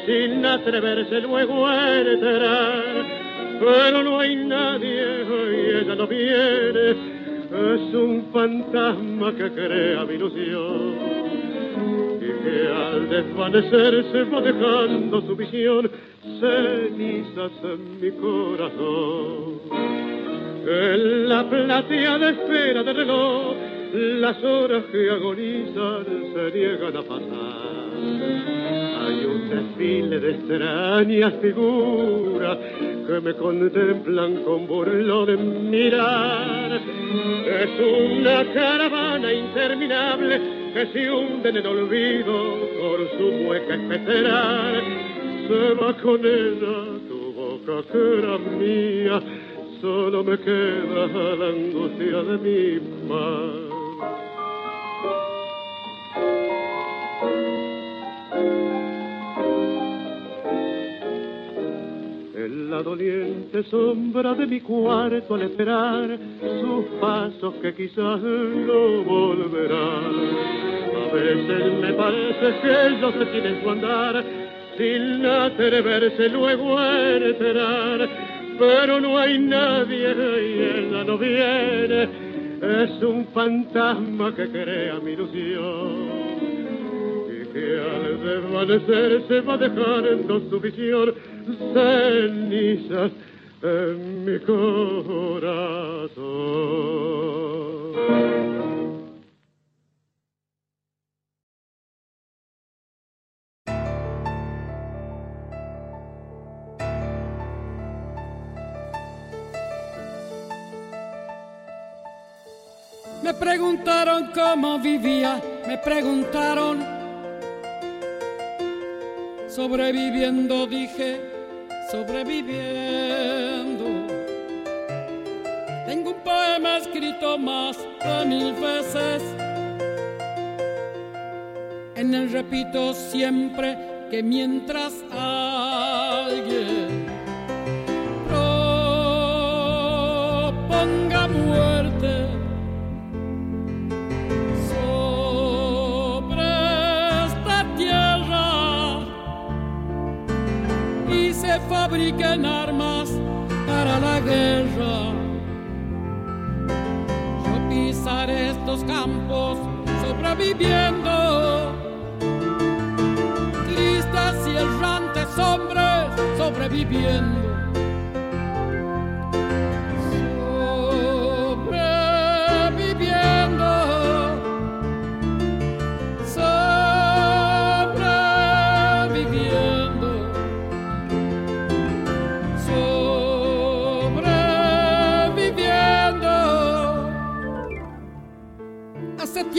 sin atreverse luego a entrar pero no hay nadie y ella no viene. Es un fantasma que crea mi ilusión y que al desvanecerse va dejando su visión cenizas en mi corazón. En la plateada espera del reloj, las horas que agonizan se niegan a pasar. Hay un desfile de extrañas figuras que me contemplan con burlón mirar. Es una caravana interminable que se hunde en el olvido por su mueca especerar. Se va con ella tu boca que era mía, solo me queda la angustia de mi mar. En la doliente sombra de mi cuarto al esperar sus pasos que quizás no volverán. A veces me parece que ellos tienen su andar sin atreverse luego a enterar, pero no hay nadie y ella no viene, es un fantasma que crea mi ilusión que al desvanecer se va dejando su visión cenizas en mi corazón. Me preguntaron cómo vivía, me preguntaron sobreviviendo, dije, sobreviviendo. Tengo un poema escrito más de mil veces. En él repito siempre que mientras alguien fabriquen armas para la guerra. Yo pisaré estos campos sobreviviendo. Tristes y errantes hombres sobreviviendo.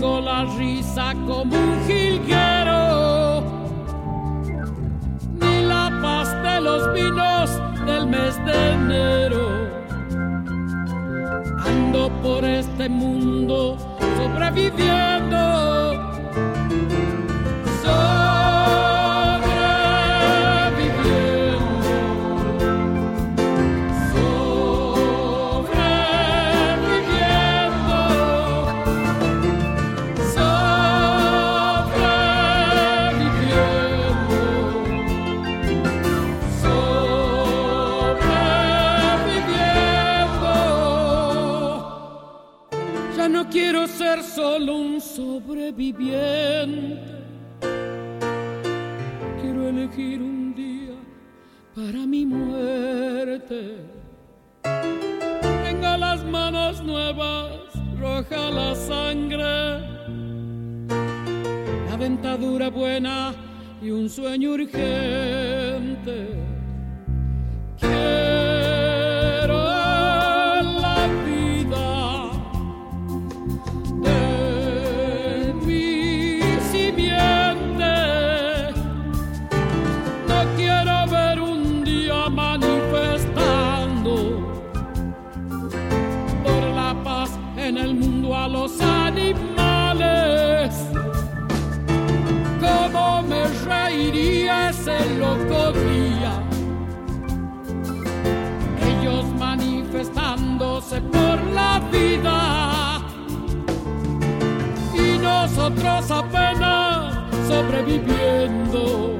Tengo la risa como un jilguero, ni la paz de los vinos del mes de enero. Ando por este mundo sobreviviendo sobreviviente. Quiero elegir un día para mi muerte. Tengo las manos nuevas, roja la sangre, la dentadura buena y un sueño urgente. Por la vida y nosotros apenas sobreviviendo.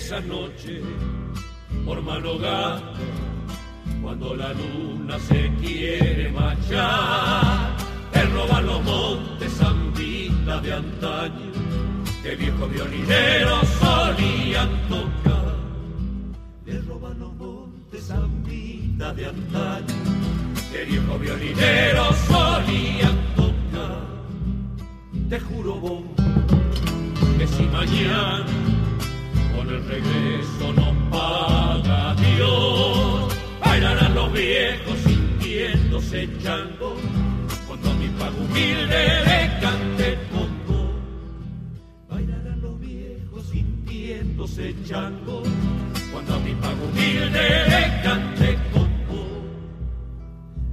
Esa noche por malogar cuando la luna se quiere marchar, él roba los montes zambita de antaño, que viejos violineros solían tocar. Le roban los montes zambita de antaño, que viejos violineros solían tocar. Te juro vos que si mañana con el regreso nos paga Dios. Bailarán los viejos sintiéndose chango, cuando a mi pago humilde le cante congo. Bailarán los viejos sintiéndose chango, cuando a mi pago humilde le cante congo.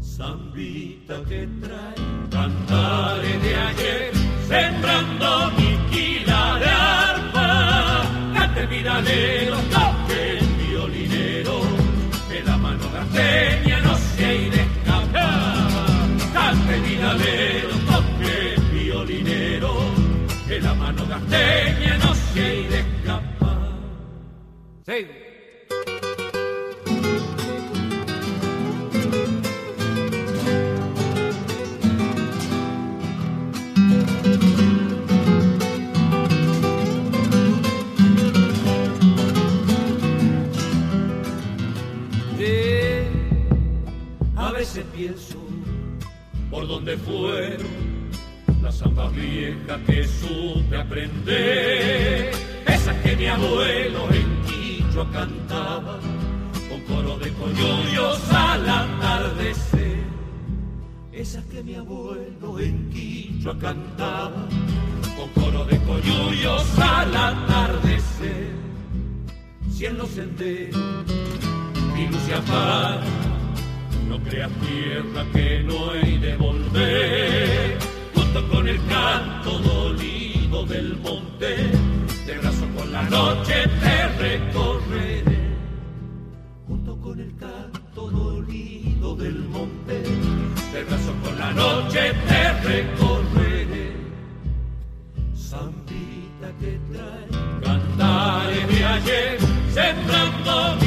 Zambita que trae cantares de ayer, sembrando mi viralero, toque el violinero, que la mano garteña no se ido escapar. Cante viralero, toque el violinero, que la mano garteña no se ido escapar. Sí. Pienso por dónde fueron las zambas viejas que supe aprender, esas que mi abuelo en Quichua cantaba con coro de coyollos al atardecer, esas que mi abuelo en Quichua cantaba con coro de coyollos al atardecer, si en los senderos mi no creas tierra que no hay de volver, junto con el canto dolido del monte, de brazo con la noche te recorreré. Junto con el canto dolido del monte, de brazo con la noche te recorreré. Zambita que trae cantares de ayer, sembrando mi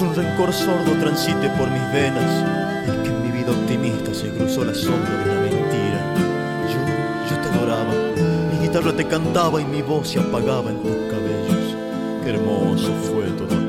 Un rencor sordo transite por mis venas. Es que en mi vida optimista se cruzó la sombra de una mentira. Yo, yo te adoraba, mi guitarra te cantaba y mi voz se apagaba en tus cabellos. Qué hermoso fue todo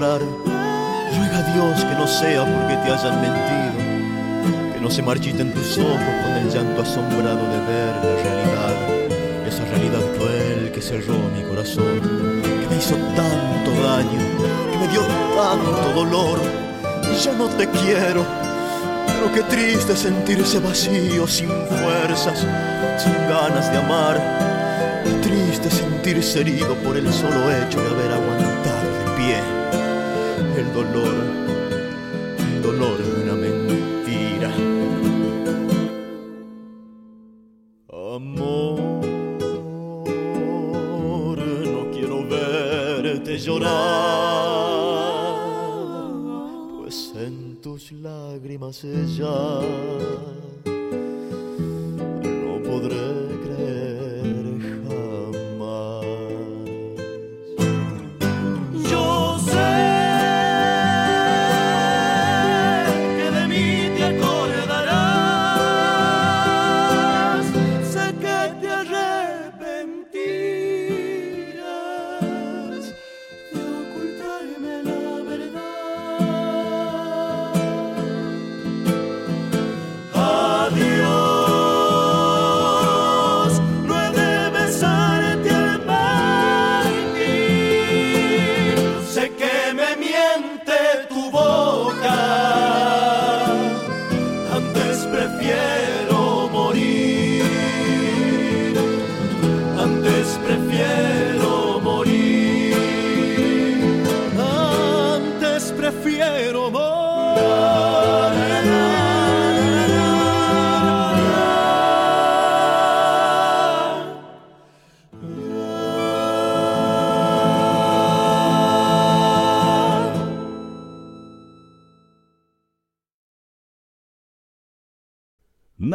Ruega a Dios que no sea porque te hayan mentido, que no se marchiten tus ojos con el llanto asombrado de ver la realidad, esa realidad cruel que cerró mi corazón, que me hizo tanto daño, que me dio tanto dolor. Ya no te quiero, pero qué triste sentirse vacío, sin fuerzas, sin ganas de amar. Triste sentirse herido por el solo hecho de haber aguantado de pie dolor, dolor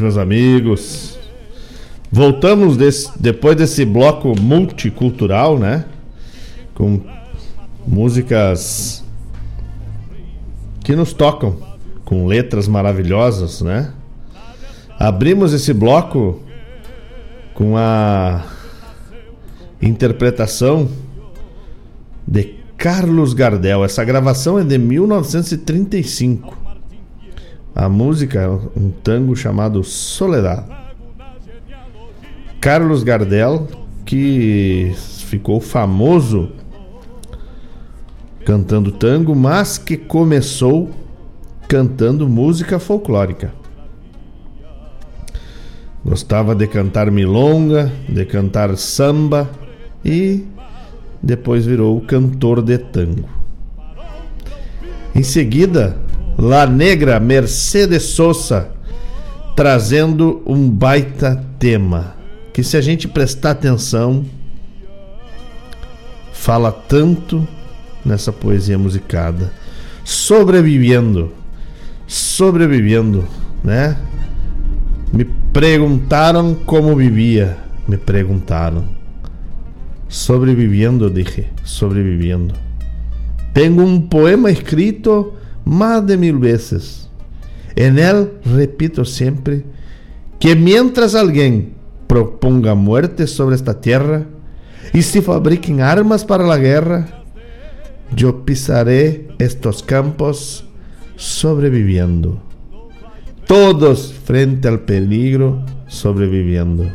Meus amigos. Voltamos desse- depois desse bloco multicultural, né? Com músicas que nos tocam, com letras maravilhosas, né? Abrimos esse bloco com a interpretação de Carlos Gardel. Essa gravação é de 1935. A música é um tango chamado Soledad. Carlos Gardel, que ficou famoso cantando tango, mas que começou cantando música folclórica. Gostava de cantar milonga, de cantar samba e depois virou cantor de tango. Em seguida, La Negra Mercedes Sosa trazendo um baita tema que se a gente prestar atenção fala tanto nessa poesia musicada. Sobrevivendo. sobrevivendo, né? Me perguntaram como vivia, me perguntaram. Sobrevivendo, dije, sobrevivendo. Tenho um poema escrito mais de mil vezes. En él repito sempre que mientras alguém proponga muerte sobre esta tierra e se fabriquem armas para a guerra, eu pisaré estos campos sobreviviendo. Todos frente al peligro sobreviviendo.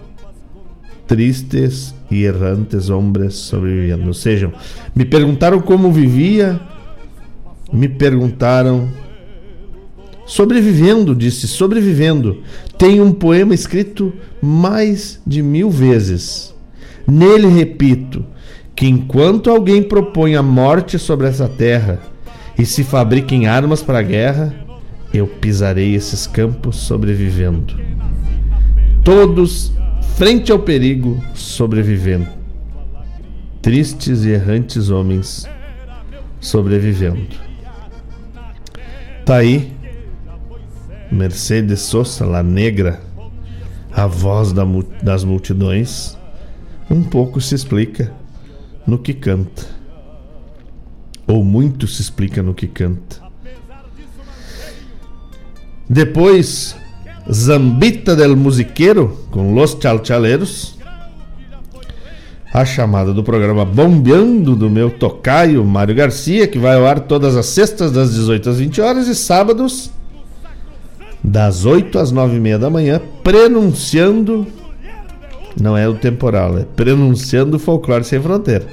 Tristes e errantes homens sobreviviendo. Ou me perguntaram como vivia, me perguntaram. Sobrevivendo, disse, sobrevivendo. Tem um poema escrito mais de mil vezes. Nele repito que enquanto alguém propõe a morte sobre essa terra e se fabriquem armas para a guerra, eu pisarei esses campos sobrevivendo. Todos frente ao perigo sobrevivendo. Tristes e errantes homens sobrevivendo. Tá aí Mercedes Sosa, La Negra, a voz das multidões, um pouco se explica no que canta. Ou muito se explica no que canta. Depois, Zambita del Musiqueiro, com Los Chalchaleros. A chamada do programa Bombeando do meu tocaio Mário Garcia, que vai ao ar todas as sextas, das 18 às 20 horas, e sábados, das 8 às 9 e meia da manhã, prenunciando. Não é o temporal, é prenunciando o folclore sem fronteira.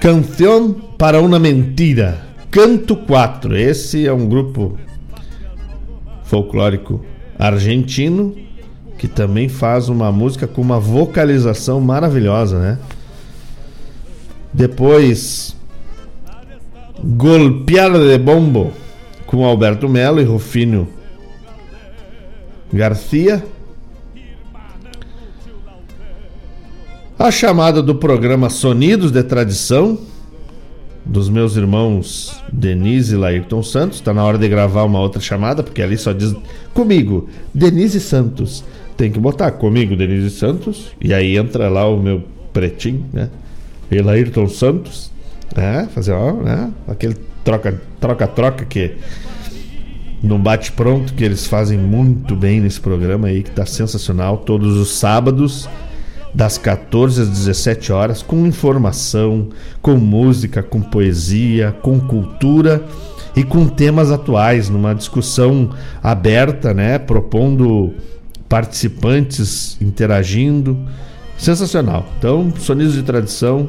Canção para uma mentira. Canto 4. Esse é um grupo folclórico argentino que também faz uma música com uma vocalização maravilhosa, né? Depois Golpeada de Bombo com Alberto Melo e Rufino Garcia. A chamada do programa Sonidos de Tradição dos meus irmãos Denise e Laírton Santos. Está na hora de gravar uma outra chamada, porque ali só diz comigo, Denise Santos. Tem que botar comigo, Denise Santos. E aí entra lá o meu pretinho, né? E Laírton Santos. É, fazer ó, né? aquele troca-troca que não bate pronto que eles fazem muito bem nesse programa aí que tá sensacional todos os sábados das 14 às 17 horas com informação, com música, com poesia, com cultura e com temas atuais numa discussão aberta, né, propondo participantes interagindo. Sensacional. Então, Sonidos de Tradição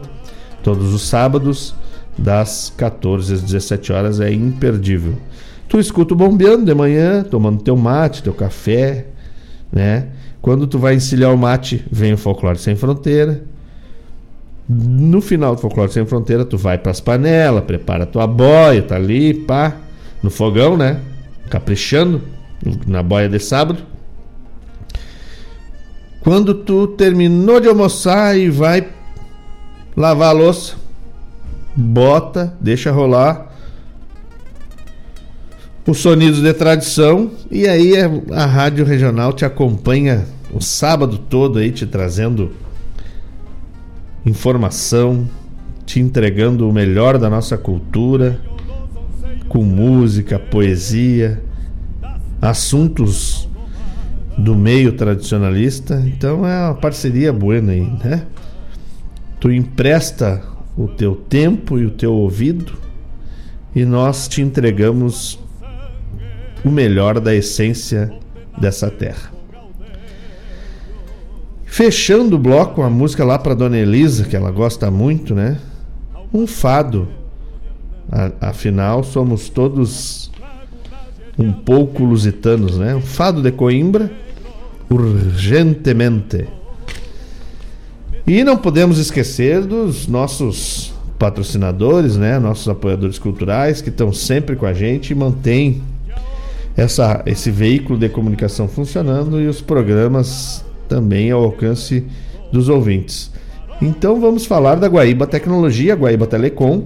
todos os sábados, das 14 às 17 horas, é imperdível. Tu escuta o bombeando de manhã, tomando teu mate, teu café, né? Quando tu vai encilhar o mate, vem o Folclore Sem Fronteira. No final do Folclore Sem Fronteira, tu vai para as panelas, prepara tua boia, tá ali, pá, no fogão, né? Caprichando na boia de sábado. Quando tu terminou de almoçar e vai lavar a louça, bota, deixa rolar os sonidos de tradição e aí a rádio regional te acompanha o sábado todo aí te trazendo informação, te entregando o melhor da nossa cultura, com música, poesia, assuntos do meio tradicionalista. Então é uma parceria boa aí, né? Tu empresta o teu tempo e o teu ouvido e nós te entregamos o melhor da essência dessa terra. Fechando o bloco, a música lá para Dona Elisa, que ela gosta muito, né? Um fado. afinal, somos todos um pouco lusitanos, né? Um fado de Coimbra, urgentemente. E não podemos esquecer dos nossos patrocinadores, né? Nossos apoiadores culturais que estão sempre com a gente e mantêm essa, esse veículo de comunicação funcionando e os programas também ao alcance dos ouvintes. Então vamos falar da Guaíba Tecnologia, Guaíba Telecom,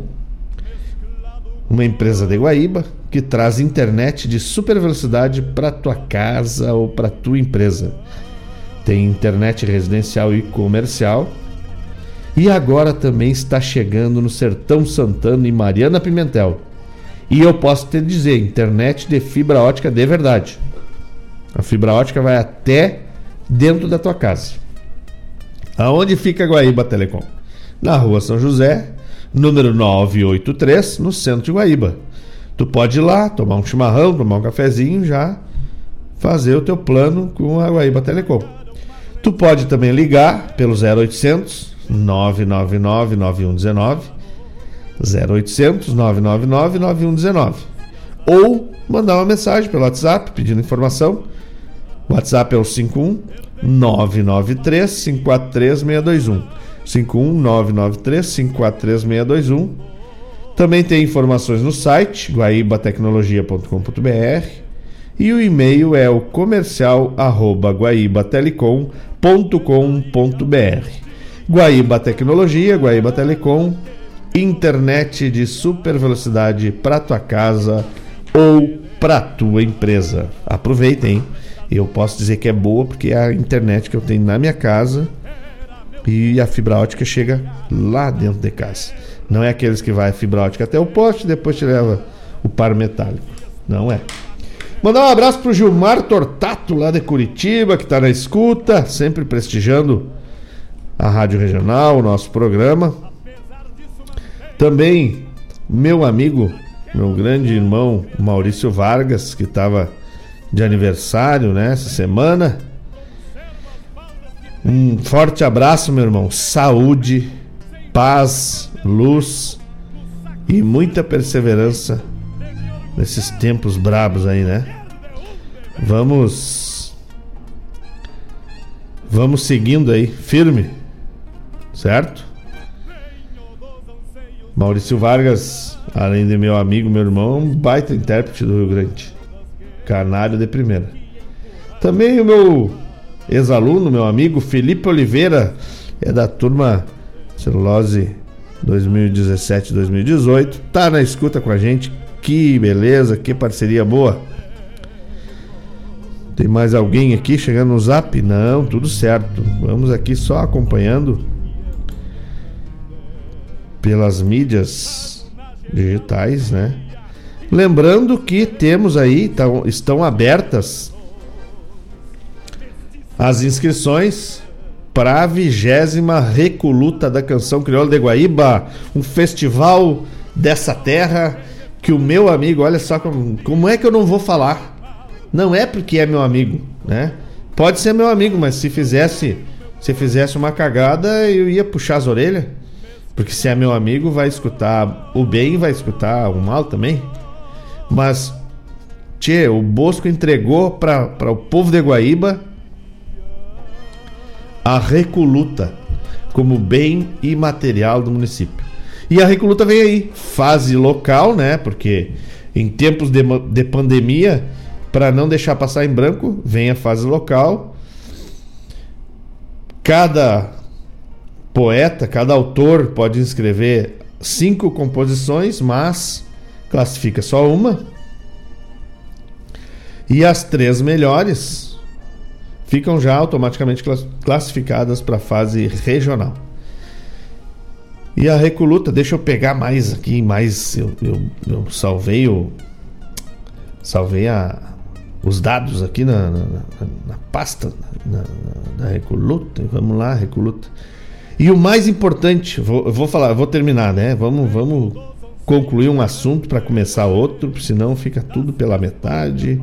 uma empresa de Guaíba que traz internet de super velocidade para tua casa ou para tua empresa. Tem internet residencial e comercial. E agora também está chegando no Sertão Santana e Mariana Pimentel. E eu posso te dizer, internet de fibra ótica de verdade. A fibra ótica vai até dentro da tua casa. Aonde fica a Guaíba Telecom? Na rua São José, número 983, no centro de Guaíba. Tu pode ir lá, tomar um chimarrão, tomar um cafezinho, já fazer o teu plano com a Guaíba Telecom. Tu pode também ligar pelo 0800 999 9119 0800 999 9119 ou mandar uma mensagem pelo WhatsApp pedindo informação. O WhatsApp é o 51 993 543 621. 51993-543-621. Também tem informações no site guaibatecnologia.com.br e o e-mail é o comercial arroba guaibatelecom.com.br. Guaíba Tecnologia, Guaíba Telecom, internet de super velocidade para tua casa ou para tua empresa. Aproveitem, eu posso dizer que é boa porque é a internet que eu tenho na minha casa e a fibra ótica chega lá dentro de casa. Não é aqueles que vai a fibra ótica até o poste e depois te leva o par metálico. Não é. Mandar um abraço pro Gilmar Tortato, lá de Curitiba, que está na escuta, sempre prestigiando a Rádio Regional, o nosso programa. Também meu amigo, meu grande irmão Maurício Vargas, que estava de aniversário né, semana. Um forte abraço, meu irmão. Saúde, paz, luz e muita perseverança nesses tempos brabos aí, né? Vamos Vamos seguindo aí, firme. Certo? Maurício Vargas, além de meu amigo, meu irmão, um baita intérprete do Rio Grande. Canário de primeira. Também o meu ex-aluno, meu amigo Felipe Oliveira, é da turma Celulose 2017-2018, tá na escuta com a gente. Que beleza, que parceria boa. Tem mais alguém aqui chegando no zap? Não, tudo certo. Vamos aqui só acompanhando pelas mídias digitais, né? Lembrando que temos aí, estão abertas as inscrições para a vigésima Recoluta da Canção Crioula de Guaíba, um festival dessa terra que o meu amigo, olha só como, como é que eu não vou falar? Não é porque é meu amigo, né? Pode ser meu amigo, mas se fizesse, se fizesse uma cagada, eu ia puxar as orelhas. Porque se é meu amigo, vai escutar o bem vai escutar o mal também. Mas, tchê, o Bosco entregou para o povo de Guaíba a Recoluta como bem imaterial do município. E a Recoluta vem aí, fase local, né? Porque em tempos de, de pandemia, para não deixar passar em branco, vem a fase local. Cada poeta, cada autor pode escrever cinco composições, mas classifica só uma. E as três melhores ficam já automaticamente classificadas para a fase regional. E a Recoluta, deixa eu pegar mais aqui, mais eu, eu, eu salvei o salvei a, os dados aqui na, na, na pasta na, da Recoluta. Vamos lá, Recoluta. E o mais importante, vou, vou falar, vou terminar, né? Vamos, vamos concluir um assunto para começar outro, senão fica tudo pela metade.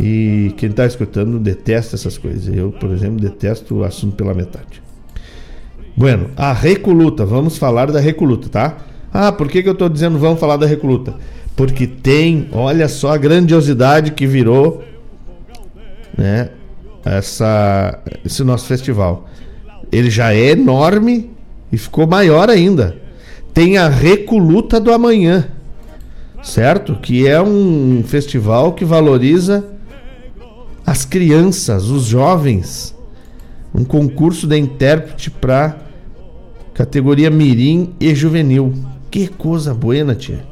E quem está escutando detesta essas coisas. Eu, por exemplo, detesto o assunto pela metade. Bueno, a Recoluta, vamos falar da Recoluta, tá? Ah, por que, que eu estou dizendo vamos falar da Recoluta? Porque tem, olha só a grandiosidade que virou né, essa, esse nosso festival. Ele já é enorme e ficou maior ainda. Tem a Recoluta do Amanhã, certo? Que é um festival que valoriza as crianças, os jovens. Um concurso de intérprete para categoria mirim e juvenil. Que coisa boa, tia.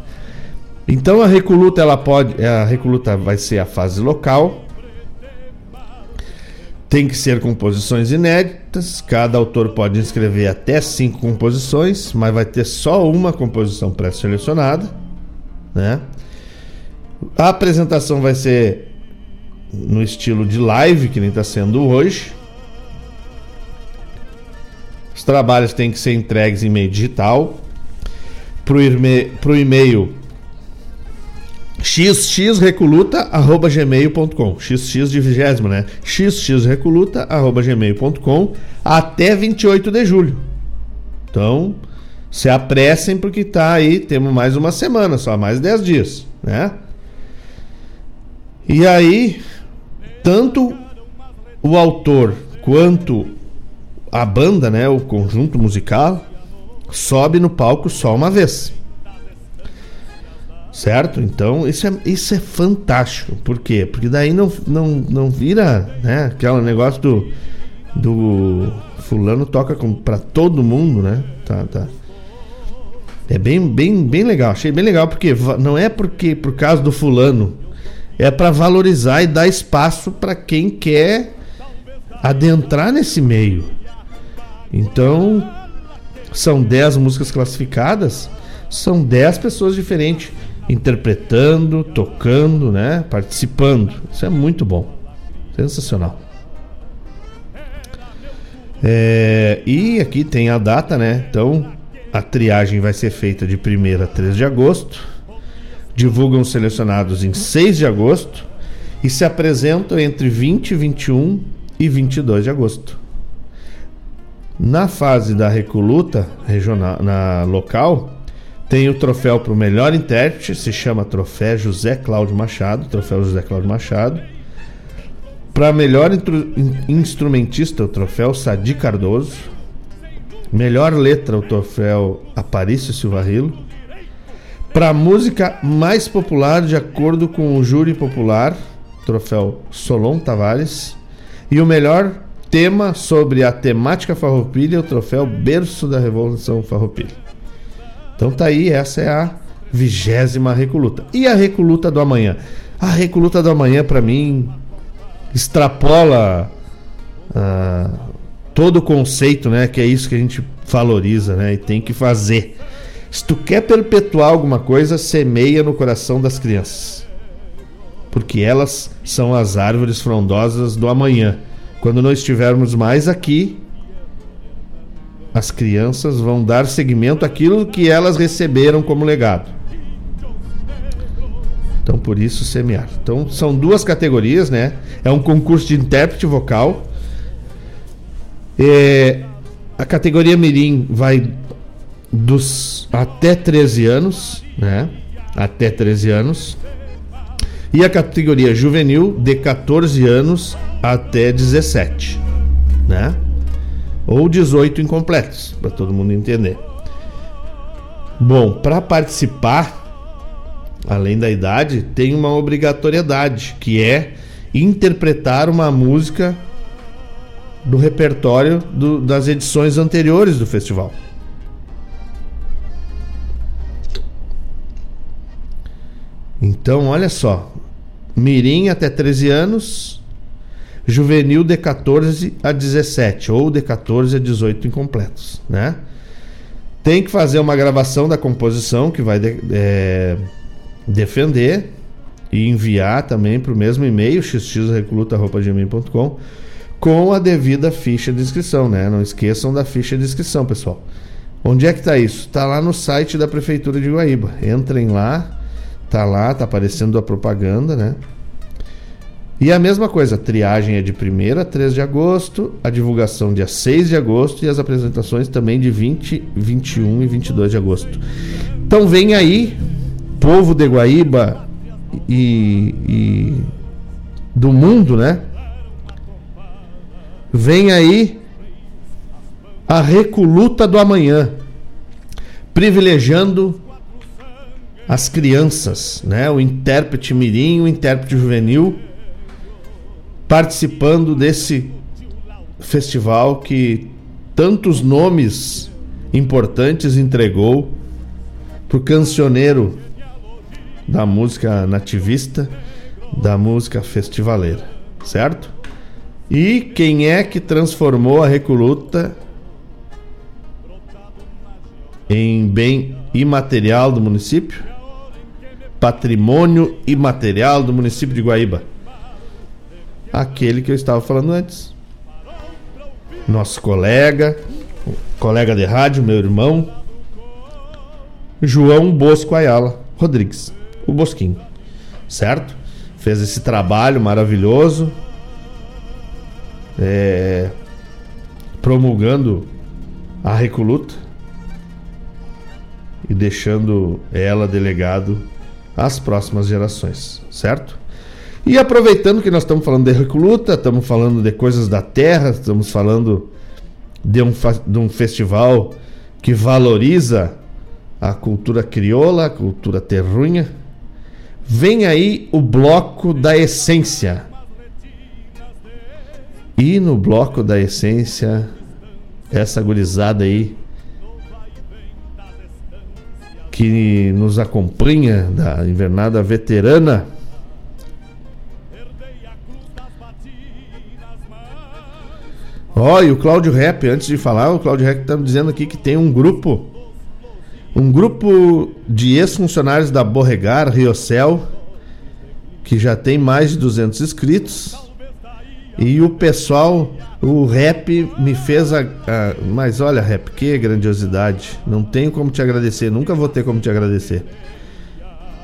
Então a recoluta ela pode, a recoluta vai ser a fase local. Tem que ser composições inéditas. Cada autor pode inscrever até cinco composições, mas vai ter só uma composição pré-selecionada, né? A apresentação vai ser no estilo de live, que nem está sendo hoje. Os trabalhos têm que ser entregues em meio digital. Para o e-mail xxrecoluta.gmail.com xx de vigésimo, né? xxrecoluta.gmail.com até 28 de julho. Então, se apressem porque tá aí, temos mais uma semana, só mais 10 dias, né? E aí, tanto o autor quanto a banda, né, o conjunto musical, sobe no palco só uma vez. Certo? Então, isso é, isso é fantástico. Por quê? Porque daí não, não, não vira né, aquele negócio do, do fulano toca para todo mundo, né? Tá, tá. É bem, bem, bem legal. Achei bem legal porque não é porque por causa do fulano, é para valorizar e dar espaço para quem quer adentrar nesse meio. Então, são 10 músicas classificadas, são 10 pessoas diferentes interpretando, tocando, né, participando. Isso é muito bom. Sensacional. É, e aqui tem a data, né? Então, a triagem vai ser feita de 1 a 3 de agosto. Divulgam selecionados em 6 de agosto e se apresentam entre 20, 21 e 22 de agosto. Na fase da recoluta regional, na local, tem o troféu para o melhor intérprete, se chama Troféu José Cláudio Machado, Troféu José Cláudio Machado. Para melhor instrumentista, o troféu Sadi Cardoso. Melhor letra, o troféu Aparício Silva Rilo. Para música mais popular, de acordo com o júri popular, troféu Solon Tavares. E o melhor tema sobre a temática farroupilha, o troféu Berço da Revolução Farroupilha. Então tá aí, essa é a vigésima recoluta. E a recoluta do amanhã? A recoluta do amanhã, para mim, extrapola ah, todo o conceito, né? Que é isso que a gente valoriza, né? E tem que fazer. Se tu quer perpetuar alguma coisa, semeia no coração das crianças. Porque elas são as árvores frondosas do amanhã. Quando não estivermos mais aqui, as crianças vão dar seguimento àquilo que elas receberam como legado. Então, por isso, semear. Então, são duas categorias, né? É um concurso de intérprete vocal. É, a categoria Mirim vai dos até 13 anos, né? Até 13 anos. E a categoria juvenil de 14 anos até 17, né? Ou 18 incompletos, para todo mundo entender. Bom, para participar, além da idade, tem uma obrigatoriedade, que é interpretar uma música do repertório do, das edições anteriores do festival. Então, olha só. Mirim até 13 anos, juvenil de 14 a 17 ou de 14 a 18 incompletos, né? Tem que fazer uma gravação da composição que vai de, é, defender e enviar também para o mesmo e-mail xxrecluta@gmail.com com a devida ficha de inscrição, né? Não esqueçam da ficha de inscrição, pessoal. Onde é que está isso? Está lá no site da prefeitura de Guaíba. Entrem lá, tá lá, tá aparecendo a propaganda, né? E a mesma coisa, a triagem é de 1 a 3 de agosto, a divulgação dia 6 de agosto e as apresentações também de 20, 21 e 22 de agosto. Então vem aí, povo de Guaíba e, e do mundo, né? Vem aí a recoluta do amanhã, privilegiando as crianças, né? O intérprete mirim, o intérprete juvenil participando desse festival que tantos nomes importantes entregou para o cancioneiro da música nativista, da música festivaleira, certo? E quem é que transformou a Recoluta em bem imaterial do município? Patrimônio imaterial do município de Guaíba. Aquele que eu estava falando antes. Nosso colega, colega de rádio, meu irmão, João Bosco Ayala Rodrigues, o Bosquinho, certo? Fez esse trabalho maravilhoso, é, promulgando a Recoluta e deixando ela delegado às próximas gerações, certo? E aproveitando que nós estamos falando de Recoluta, estamos falando de coisas da terra, estamos falando de um, de um festival que valoriza a cultura crioula, a cultura terrunha. Vem aí o bloco da essência. E no bloco da essência, essa gurizada aí que nos acompanha da invernada veterana. Oh, e o Cláudio Rap, antes de falar, o Cláudio Rap tá me dizendo aqui que tem um grupo um grupo de ex-funcionários da Borregar, Riocel, que já tem mais de 200 inscritos. E o pessoal, o rap me fez a, a, Mas olha, rap, que grandiosidade. Não tenho como te agradecer, nunca vou ter como te agradecer.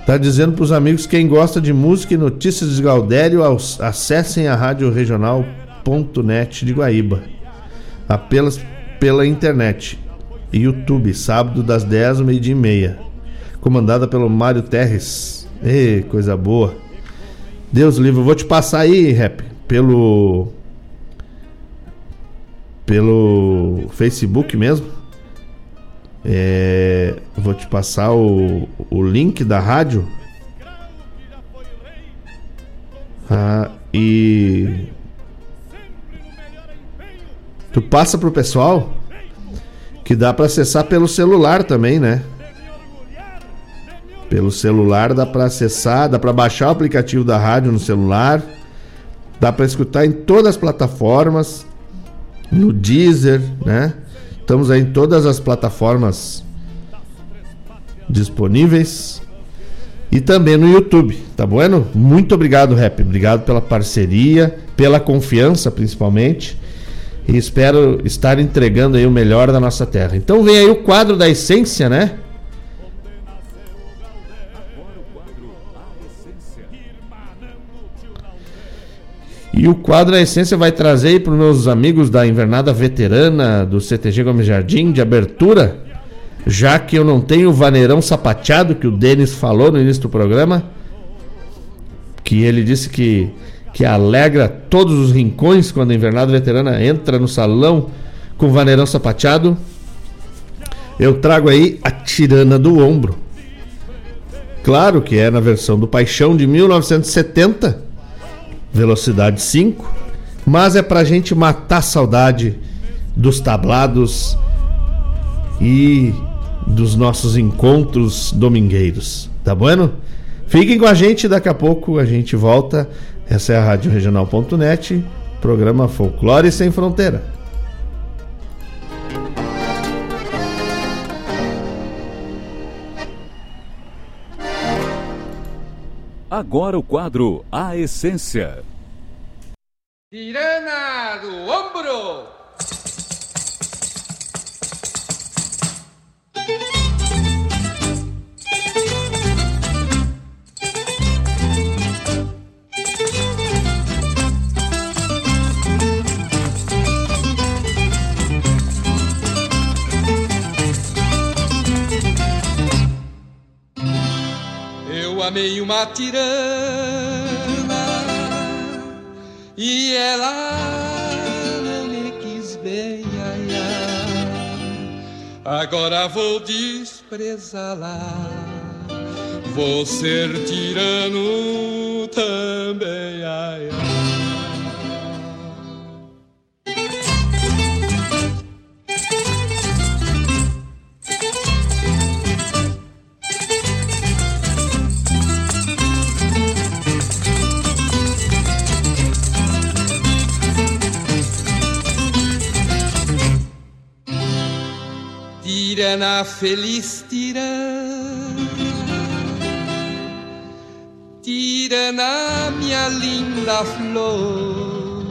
Tá dizendo para os amigos, quem gosta de música e notícias de Galdério, acessem a rádio regional.net de Guaíba. Apenas pela internet. YouTube, sábado das 10 ao meio-dia e meia. Comandada pelo Mário Terres. Ei, coisa boa. Deus livre, vou te passar aí, rap, pelo pelo Facebook mesmo. É, vou te passar o, o link da rádio. Ah, e tu passa pro pessoal que dá para acessar pelo celular também, né? Pelo celular dá para acessar, dá para baixar o aplicativo da rádio no celular, dá para escutar em todas as plataformas, no Deezer, né? Estamos aí em todas as plataformas disponíveis e também no YouTube, tá bueno? Muito obrigado, Rap. Obrigado pela parceria, pela confiança, principalmente e espero estar entregando aí o melhor da nossa terra. Então vem aí o quadro da essência, né? E o quadro da essência vai trazer para os meus amigos da invernada veterana do CTG Gomes Jardim de abertura, já que eu não tenho o vaneirão sapateado que o Denis falou no início do programa, que ele disse que que alegra todos os rincões quando a Invernada Veterana entra no salão com o vaneirão sapateado. Eu trago aí a Tirana do Ombro. Claro que é na versão do Paixão de 1970, velocidade 5, mas é pra gente matar a saudade dos tablados e dos nossos encontros domingueiros, tá bueno? Fiquem com a gente, daqui a pouco a gente volta essa é a Rádio Regional.net, programa Folclore Sem Fronteira. Agora o quadro A Essência. Tirana do ombro! Amei uma tirana e ela não me quis bem. Ai, ai. Agora vou desprezá-la, vou ser tirano também. Ai, ai. Tirana feliz tirana, tirana minha linda flor.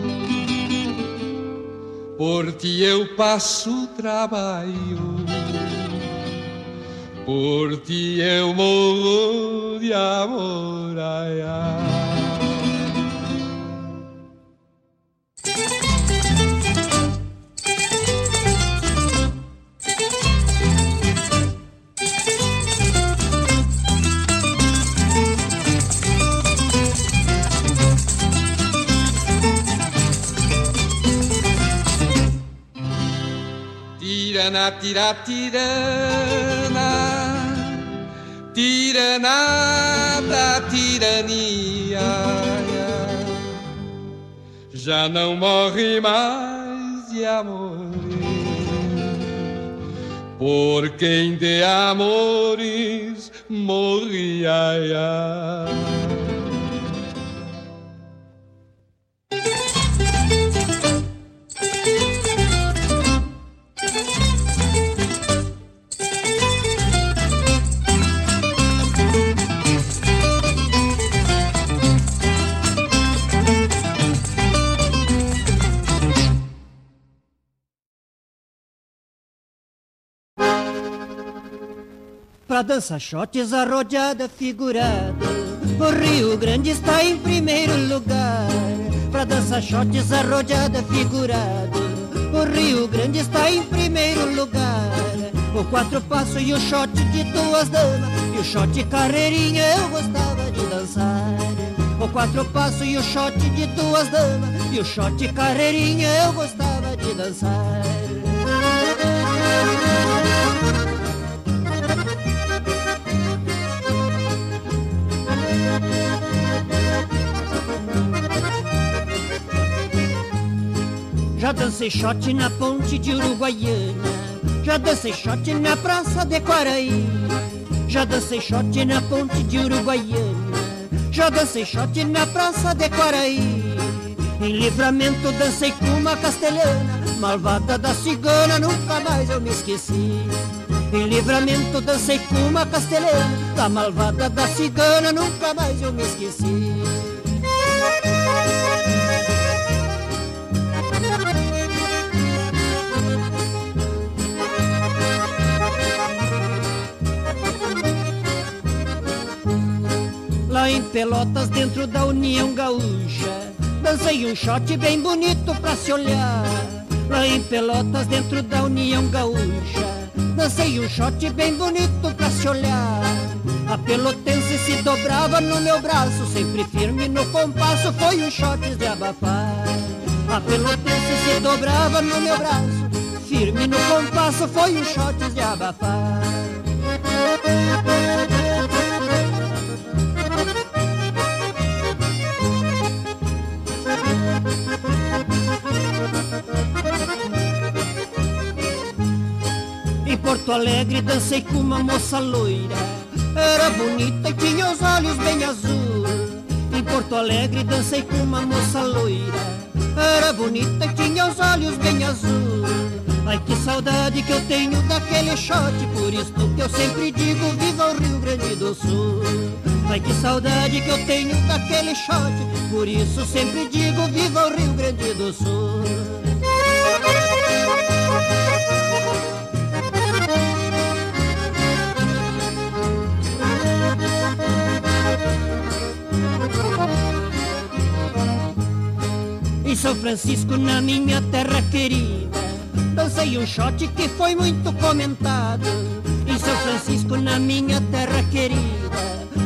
Por ti eu passo trabalho, por ti eu morro de amor. Ai, ai. Tirana, tira, tirana, tirana da tirania. Já não morre mais de amores, por quem de amores morria. Pra dança shotes arrodeada figurada. O Rio Grande está em primeiro lugar. Pra dança shotes arrodeada figurada. O Rio Grande está em primeiro lugar. O quatro passo e o shot de duas damas. E o shot carreirinha eu gostava de dançar. O quatro passo e o shot de duas damas. E o shot carreirinha eu gostava de dançar Já dancei shot na ponte de Uruguaiana. Já dancei shot na praça de Quaraí Já dancei shot na ponte de Uruguaiana. Já dancei shot na praça de Quaraí Em livramento dancei com uma castelhana Malvada da cigana, nunca mais eu me esqueci. Em livramento dancei com uma castelhana Da malvada da cigana, nunca mais eu me esqueci Lá em Pelotas, dentro da União Gaúcha. Dancei um shot bem bonito pra se olhar. Lá em Pelotas, dentro da União Gaúcha. Dancei um shot bem bonito pra se olhar. A pelotense se dobrava no meu braço Sempre firme no compasso, foi um shot de abafar A pelotense se dobrava no meu braço Firme no compasso, foi um shot de abafar Porto Alegre dancei com uma moça loira. Era bonita e tinha os olhos bem azul. Em Porto Alegre dancei com uma moça loira. Era bonita e tinha os olhos bem azul. Ai que saudade que eu tenho daquele shot. Por isso que eu sempre digo viva o Rio Grande do Sul. Ai que saudade que eu tenho daquele shot. Por isso sempre digo viva o Rio Grande do Sul Em São Francisco, na minha terra querida. Dancei um shot que foi muito comentado. Em São Francisco, na minha terra querida.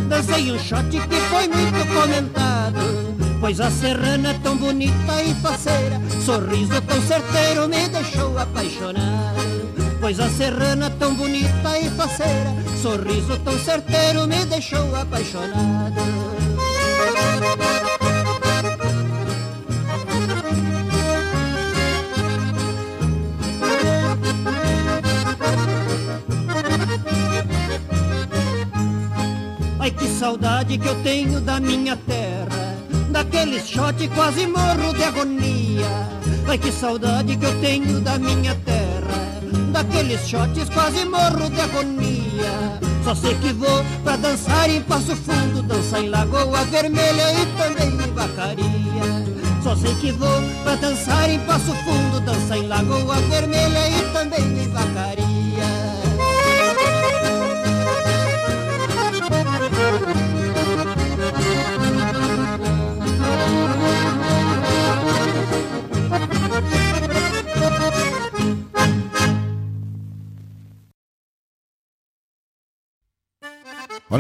Dancei um shot que foi muito comentado. Pois a serrana tão bonita e faceira. Sorriso tão certeiro me deixou apaixonado. Pois a serrana tão bonita e faceira. Sorriso tão certeiro me deixou apaixonado Ai que saudade que eu tenho da minha terra Daquele shot quase morro de agonia. Ai que saudade que eu tenho da minha terra Daqueles shots quase morro de agonia. Só sei que vou pra dançar em Passo Fundo Dançar em Lagoa Vermelha e também em Vacaria. Só sei que vou pra dançar em Passo Fundo Dançar em Lagoa Vermelha e também em Vacaria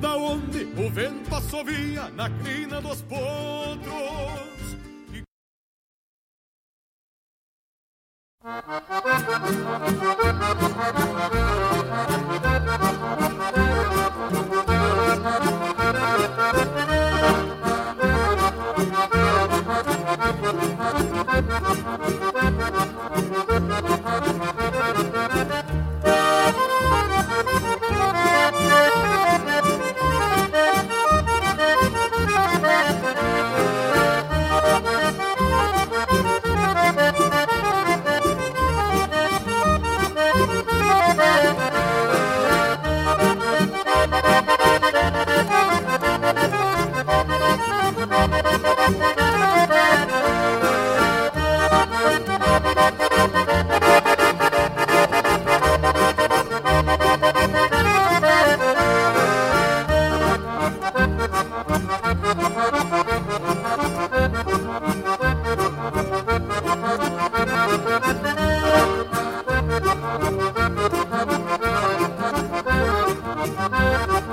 Da onde o vento assovia na crina dos potros.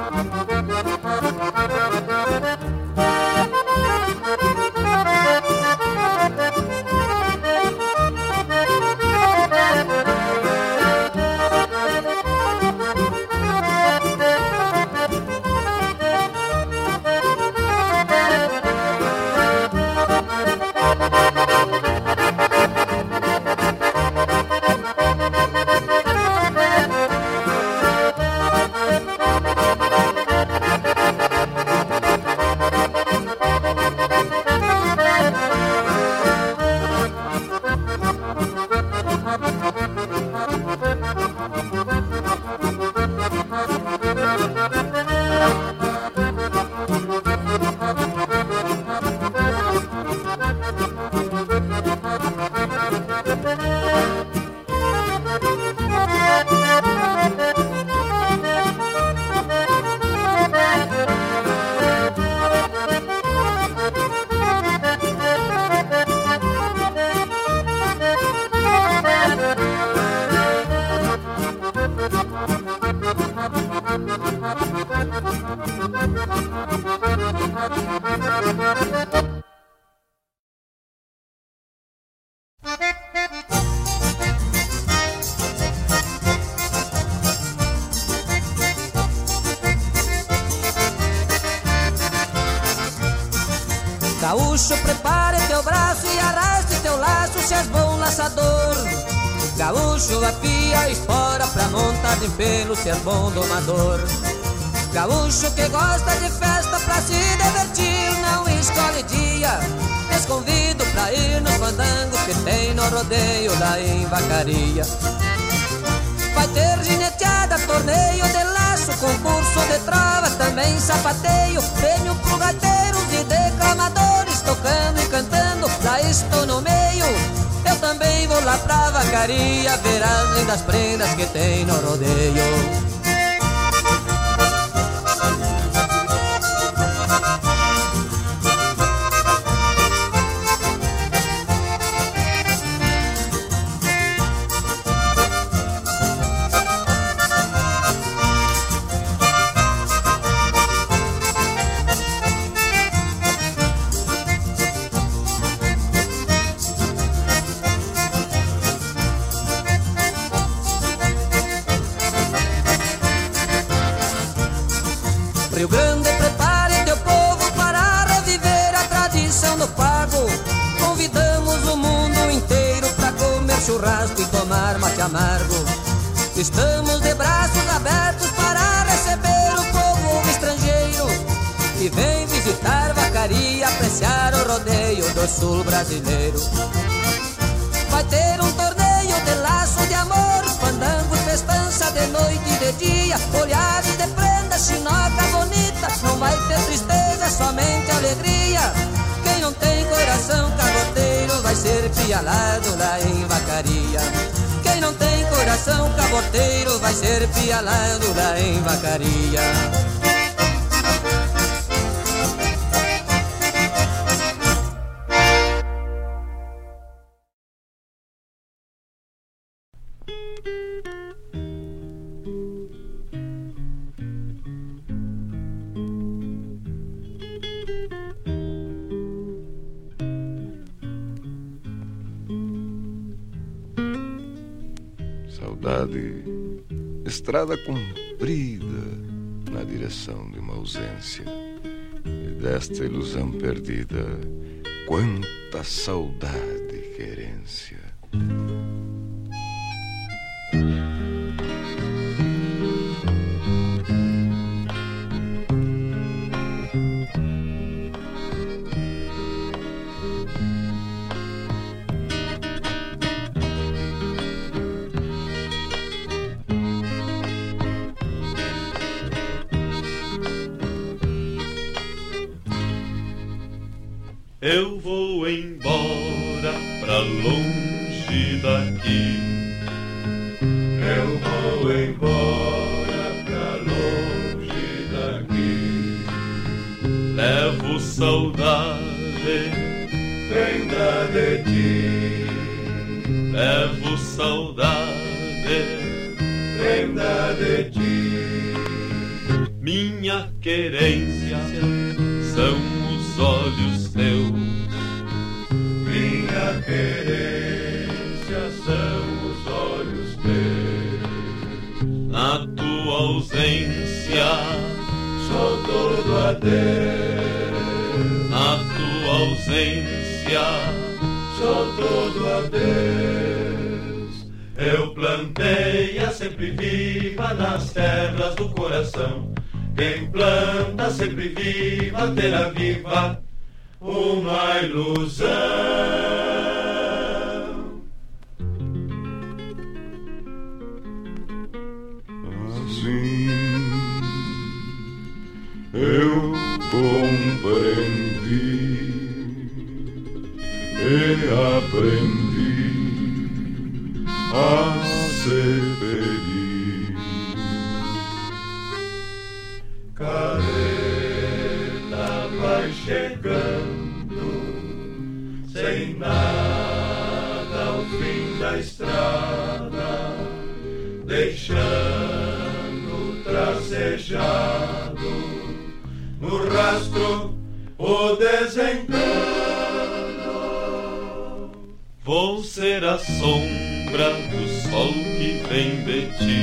Gaúcho, quanta saudade Levo saudade, prenda de ti. Levo saudade, prenda de ti. Minha querência são os olhos teus. Minha querência são os olhos teus. Na tua ausência sou todo a Deus. Ausência sou todo a Deus. Eu plantei a sempre viva nas terras do coração. Quem planta sempre viva terá viva uma ilusão. E aprendi a ser feliz. Careta vai chegando sem nada ao fim da estrada, deixando tracejado no rastro o desencano. Vou ser a sombra do sol que vem de ti.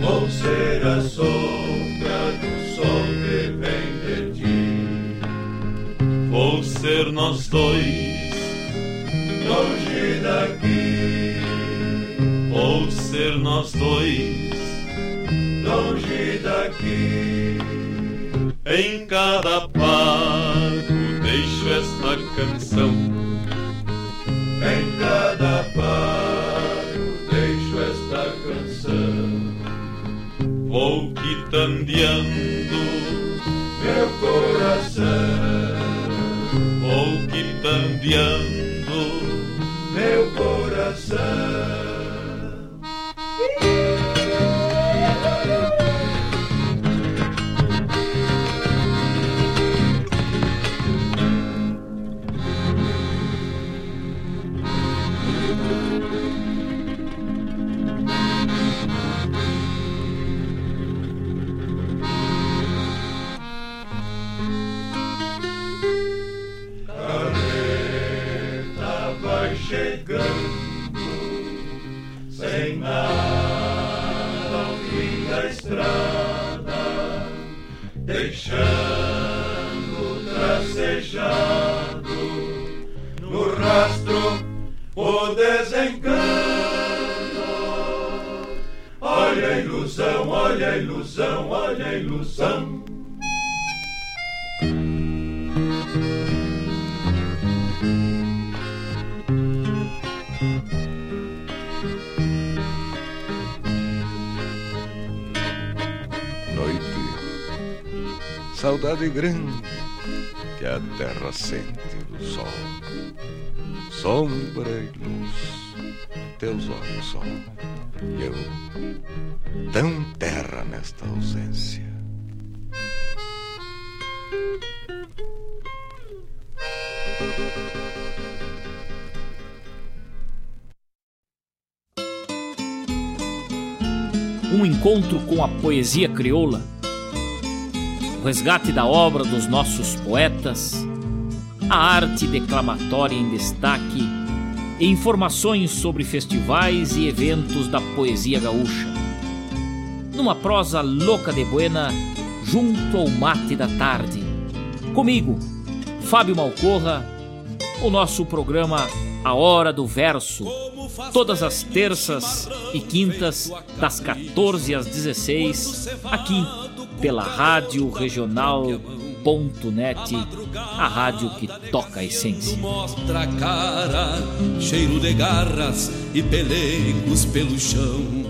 Vou ser a sombra do sol que vem de ti. Vou ser nós dois, longe daqui. Vou ser nós dois, longe daqui. Em cada pago deixo esta canção. Em cada pago deixo esta canção. Vou quitandeando meu coração. Vou quitandeando meu coração. Ao fim da estrada, deixando tracejado no rastro o desencano. Olha a ilusão, olha a ilusão, olha a ilusão. Saudade grande que a terra sente do sol. Sombra e luz, teus olhos sol, e eu, tão terra nesta ausência. Um encontro com a poesia crioula o resgate da obra dos nossos poetas, a arte declamatória em destaque e informações sobre festivais e eventos da poesia gaúcha. Numa prosa louca de buena, junto ao mate da tarde. Comigo, Fábio Malcorra, o nosso programa A Hora do Verso, todas as terças e quintas, das 14 às 16, aqui pela Rádio Regional.net, a rádio que toca a essência. Mostra a cara, cheiro de garras e pelegos pelo chão.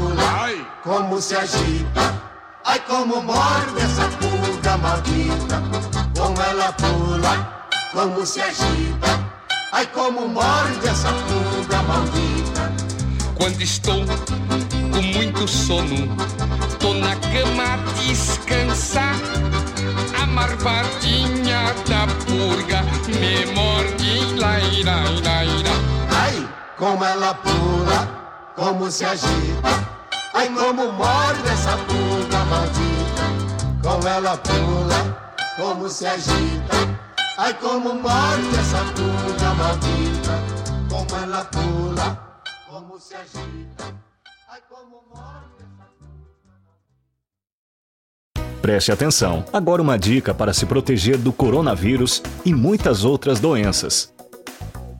ai, como se agita. Ai, como morde essa pulga maldita. Como ela pula, como se agita. Ai, como morde essa pulga maldita. Quando estou com muito sono Tô na cama a descansar. A marvadinha da purga me morde, laira, laira. Ai, como ela pula, como se agita. Ai, como morde essa purga maldita. Como ela pula, como se agita. Ai, como morde essa purga maldita. Como ela pula, como se agita. Ai, como morde. Preste atenção. Agora uma dica para se proteger do coronavírus e muitas outras doenças.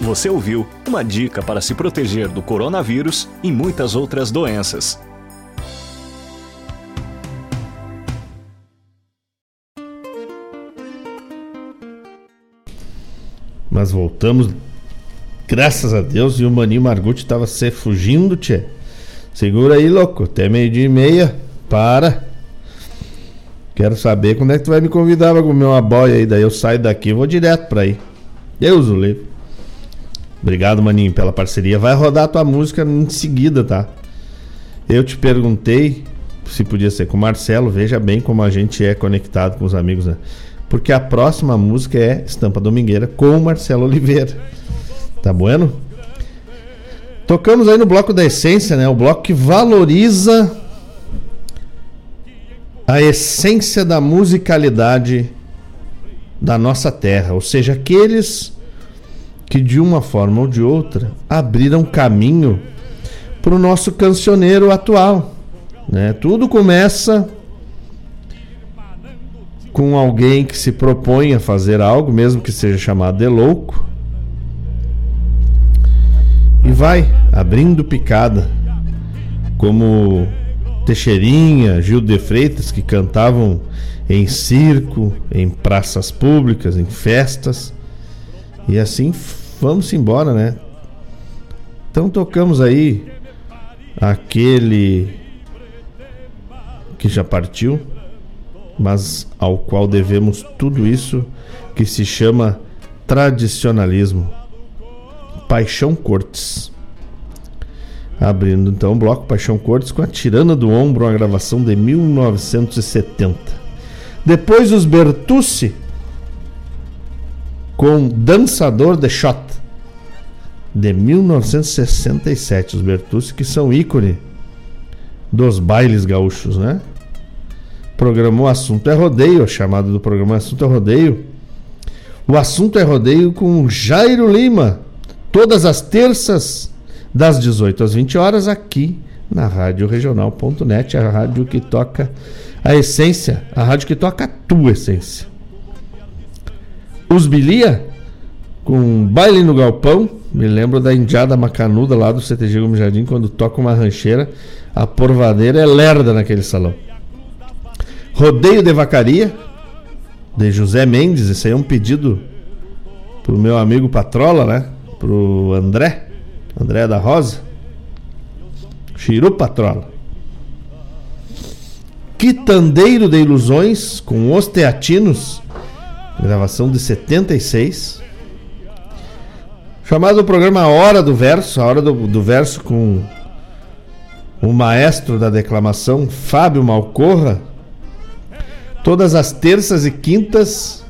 Você ouviu uma dica para se proteger do coronavírus e muitas outras doenças. Mas voltamos, graças a Deus, e o Maninho Margutti estava se fugindo, tchê. Segura aí, louco, até meio-dia e meia. Para. Quero saber quando é que tu vai me convidar para comer uma boia aí. Daí eu saio daqui e vou direto para aí. Deus o livre. Obrigado, maninho, pela parceria. Vai rodar a tua música em seguida, tá? Eu te perguntei se podia ser com o Marcelo. Veja bem como a gente é conectado com os amigos, né? Porque a próxima música é Estampa Domingueira com o Marcelo Oliveira. Tá bueno? Tocamos aí no bloco da essência, né? O bloco que valoriza a essência da musicalidade da nossa terra, ou seja, aqueles que de uma forma ou de outra abriram caminho para o nosso cancioneiro atual. Né? Tudo começa com alguém que se propõe a fazer algo, mesmo que seja chamado de louco, e vai abrindo picada, como Teixeirinha, Gil de Freitas, que cantavam em circo, em praças públicas, em festas e assim vamos embora, né? Então tocamos aí aquele que já partiu, mas ao qual devemos tudo isso que se chama tradicionalismo. Paixão Cortes. Abrindo então o bloco Paixão Cortes com a Tirana do Ombro, uma gravação de 1970. Depois os Bertucci com Dançador de Shot. de 1967, os Bertucci, que são ícone dos bailes gaúchos, né? Programou Assunto é Rodeio, a chamada do programa Assunto é Rodeio. O Assunto é Rodeio com Jairo Lima, todas as terças, das 18 às 20 horas, aqui na Rádio Regional.net, a rádio que toca a essência, a rádio que toca a tua essência. Os Bilia, com Baile no Galpão, me lembro da Indiada Macanuda lá do CTG Gomes Jardim, quando toca uma rancheira, a porvadeira é lerda naquele salão. Rodeio de Vacaria, de José Mendes, esse aí é um pedido pro meu amigo Patrola, né? Pro André, André da Rosa. Chiru Patrola. Quitandeiro de Ilusões, com Os Teatinos, gravação de 76. Chamado o programa Hora do Verso, a Hora do, do Verso com o maestro da declamação, Fábio Malcorra, todas as terças e quintas,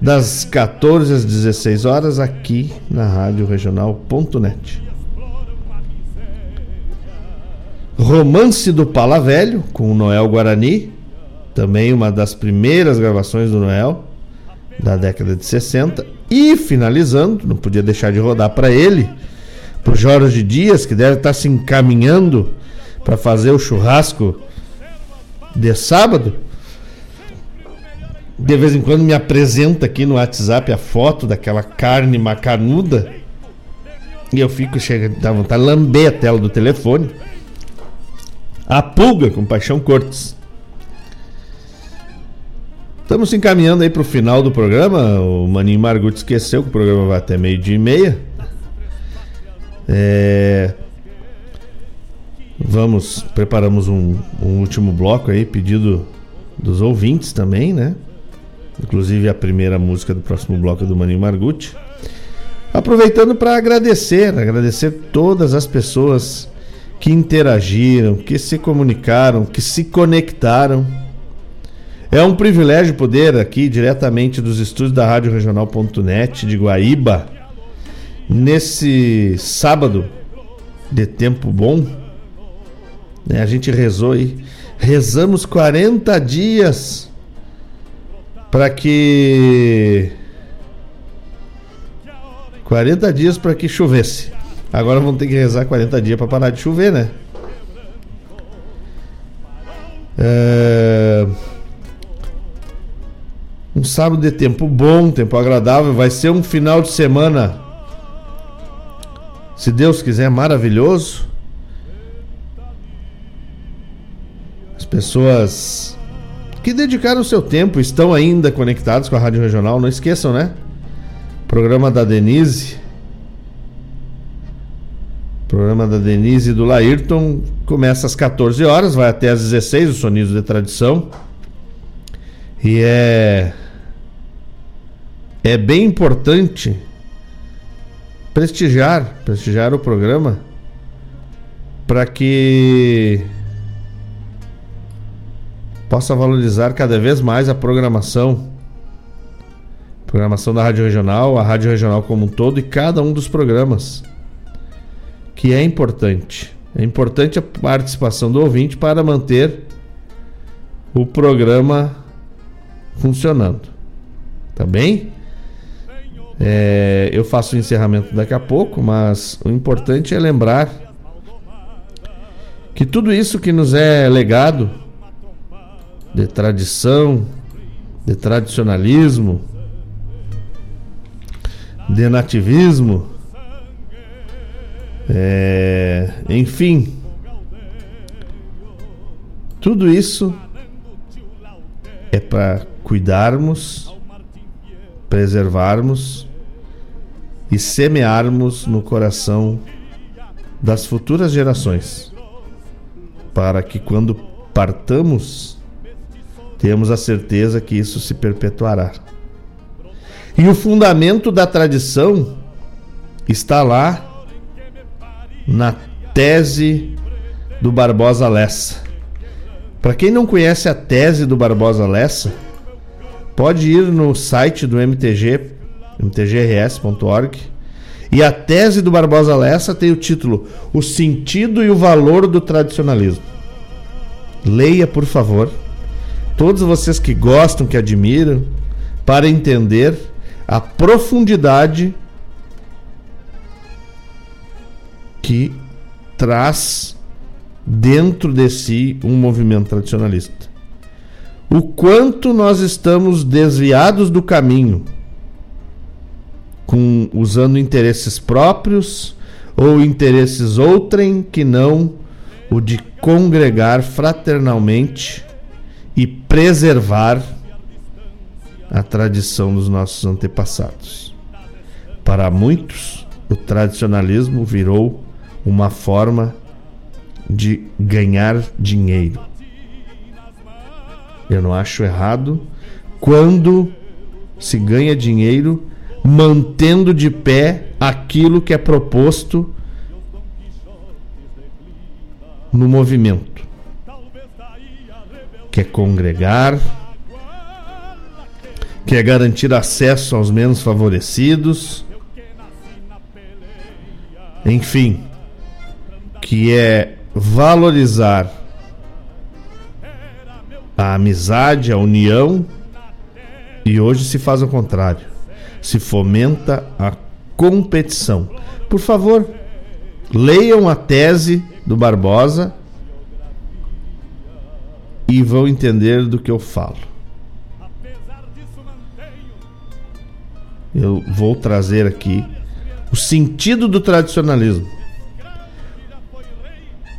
das 14 às 16 horas, aqui na Rádio Regional.net. Romance do Pala Velho, com o Noel Guarani, também uma das primeiras gravações do Noel, da década de 60. E finalizando, não podia deixar de rodar para ele, para Jorge Dias, que deve estar se encaminhando para fazer o churrasco de sábado. De vez em quando me apresenta aqui no WhatsApp a foto daquela carne macanuda. E eu fico chegando, dá vontade de lamber a tela do telefone. A pulga com Paixão Cortes. Estamos se encaminhando aí para o final do programa. O Maninho Margut esqueceu que o programa vai até meio-dia e meia. É... Vamos, preparamos um, um, último bloco aí, pedido dos ouvintes também, né? Inclusive a primeira música do próximo bloco é do Maninho Margut. Aproveitando para agradecer, agradecer todas as pessoas que interagiram, que se comunicaram, que se conectaram. É um privilégio poder aqui diretamente dos estúdios da Rádio Regional.net de Guaíba, nesse sábado de tempo bom, né, a gente rezou aí, rezamos 40 dias para que 40 dias para que chovesse. Agora vamos ter que rezar 40 dias para parar de chover, né? É... Um sábado de tempo bom, tempo agradável. Vai ser um final de semana, se Deus quiser, maravilhoso. As pessoas que dedicaram o seu tempo estão ainda conectados com a Rádio Regional. Não esqueçam, né? Programa da Denise programa da Denise e do Laírton começa às 14 horas, vai até às 16, os Sonidos de Tradição. E é. É bem importante prestigiar, prestigiar o programa para que possa valorizar cada vez mais a programação. Programação da Rádio Regional, a Rádio Regional como um todo e cada um dos programas que é importante. É importante a participação do ouvinte para manter o programa funcionando. Tá bem? É, eu faço o encerramento daqui a pouco, mas o importante é lembrar que tudo isso que nos é legado de tradição, de tradicionalismo, de nativismo, é, enfim, tudo isso é para cuidarmos, preservarmos e semearmos no coração das futuras gerações, para que quando partamos, tenhamos a certeza que isso se perpetuará. E o fundamento da tradição está lá na tese do Barbosa Lessa. Para quem não conhece a tese do Barbosa Lessa, pode ir no site do MTG, mtgrs.org, E a tese do Barbosa Lessa tem o título O sentido e o valor do tradicionalismo. Leia, por favor. Todos vocês que gostam, que admiram, para entender a profundidade que traz dentro de si um movimento tradicionalista. O quanto nós estamos desviados do caminho, com usando interesses próprios ou interesses outrem que não o de congregar fraternalmente e preservar a tradição dos nossos antepassados. Para muitos, o tradicionalismo virou uma forma de ganhar dinheiro. Eu não acho errado quando se ganha dinheiro mantendo de pé aquilo que é proposto no movimento, que é congregar, que é garantir acesso aos menos favorecidos, enfim, que é valorizar a amizade, a união, e hoje se faz o contrário. Se fomenta a competição. Por favor, leiam a tese do Barbosa e vão entender do que eu falo. Eu vou trazer aqui o sentido do tradicionalismo.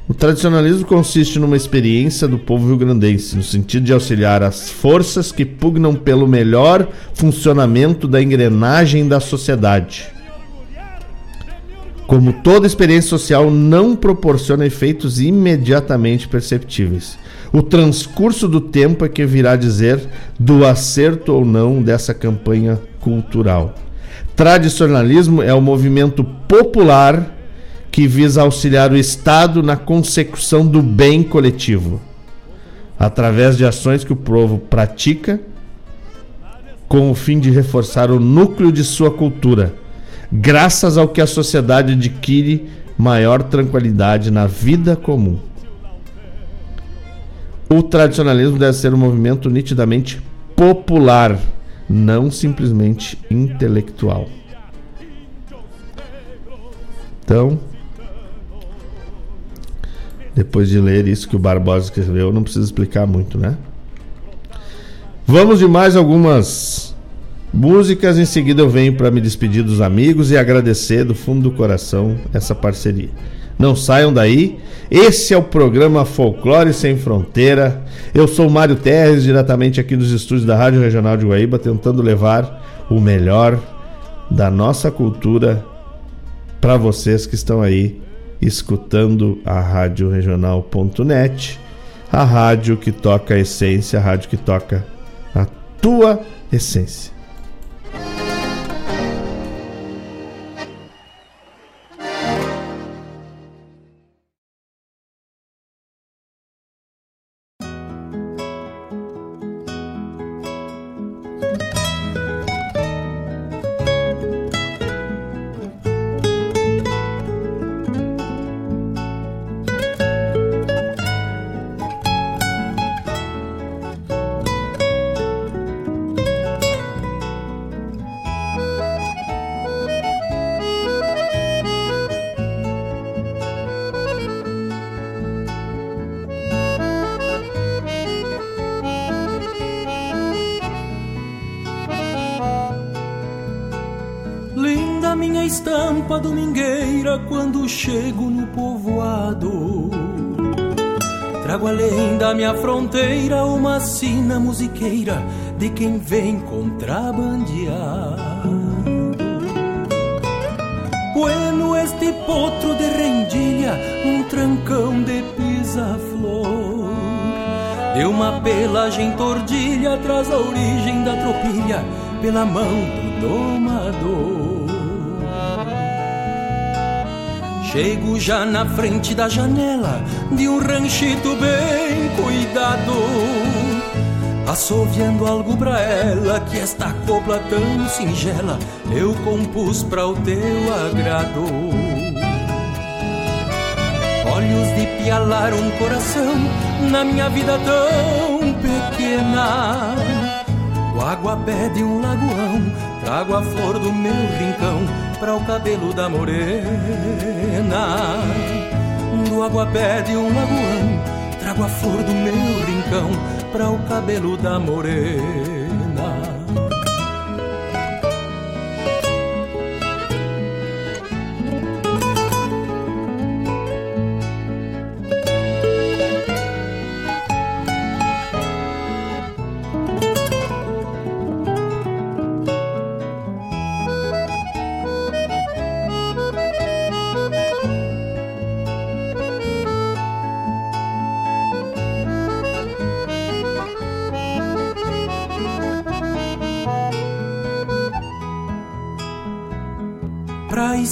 O tradicionalismo consiste numa experiência do povo rio-grandense, no sentido de auxiliar as forças que pugnam pelo melhor funcionamento da engrenagem da sociedade. Como toda experiência social não proporciona efeitos imediatamente perceptíveis. O transcurso do tempo é que virá dizer do acerto ou não dessa campanha cultural. Tradicionalismo é o movimento popular que visa auxiliar o Estado na consecução do bem coletivo, através de ações que o povo pratica com o fim de reforçar o núcleo de sua cultura, graças ao que a sociedade adquire maior tranquilidade na vida comum. O tradicionalismo deve ser um movimento nitidamente popular, não simplesmente intelectual. Então, depois de ler isso que o Barbosa escreveu, não precisa explicar muito, né? Vamos de mais algumas músicas. Em seguida, eu venho para me despedir dos amigos e agradecer do fundo do coração essa parceria. Não saiam daí. Esse é o programa Folclore Sem Fronteira. Eu sou Mário Terres, diretamente aqui dos estúdios da Rádio Regional de Guaíba, tentando levar o melhor da nossa cultura para vocês que estão aí escutando a Rádio Regional.net, a rádio que toca a essência, a rádio que toca a tua essência. Já na frente da janela de um ranchito bem cuidado. Assoviando algo pra ela, que esta copla tão singela eu compus pra o teu agrado. Olhos de pialar um coração na minha vida tão pequena. O água pede um lagoão, trago a flor do meu rincão pra o cabelo da morena. Do água pede um lagoão, trago a flor do meu rincão para o cabelo da morena.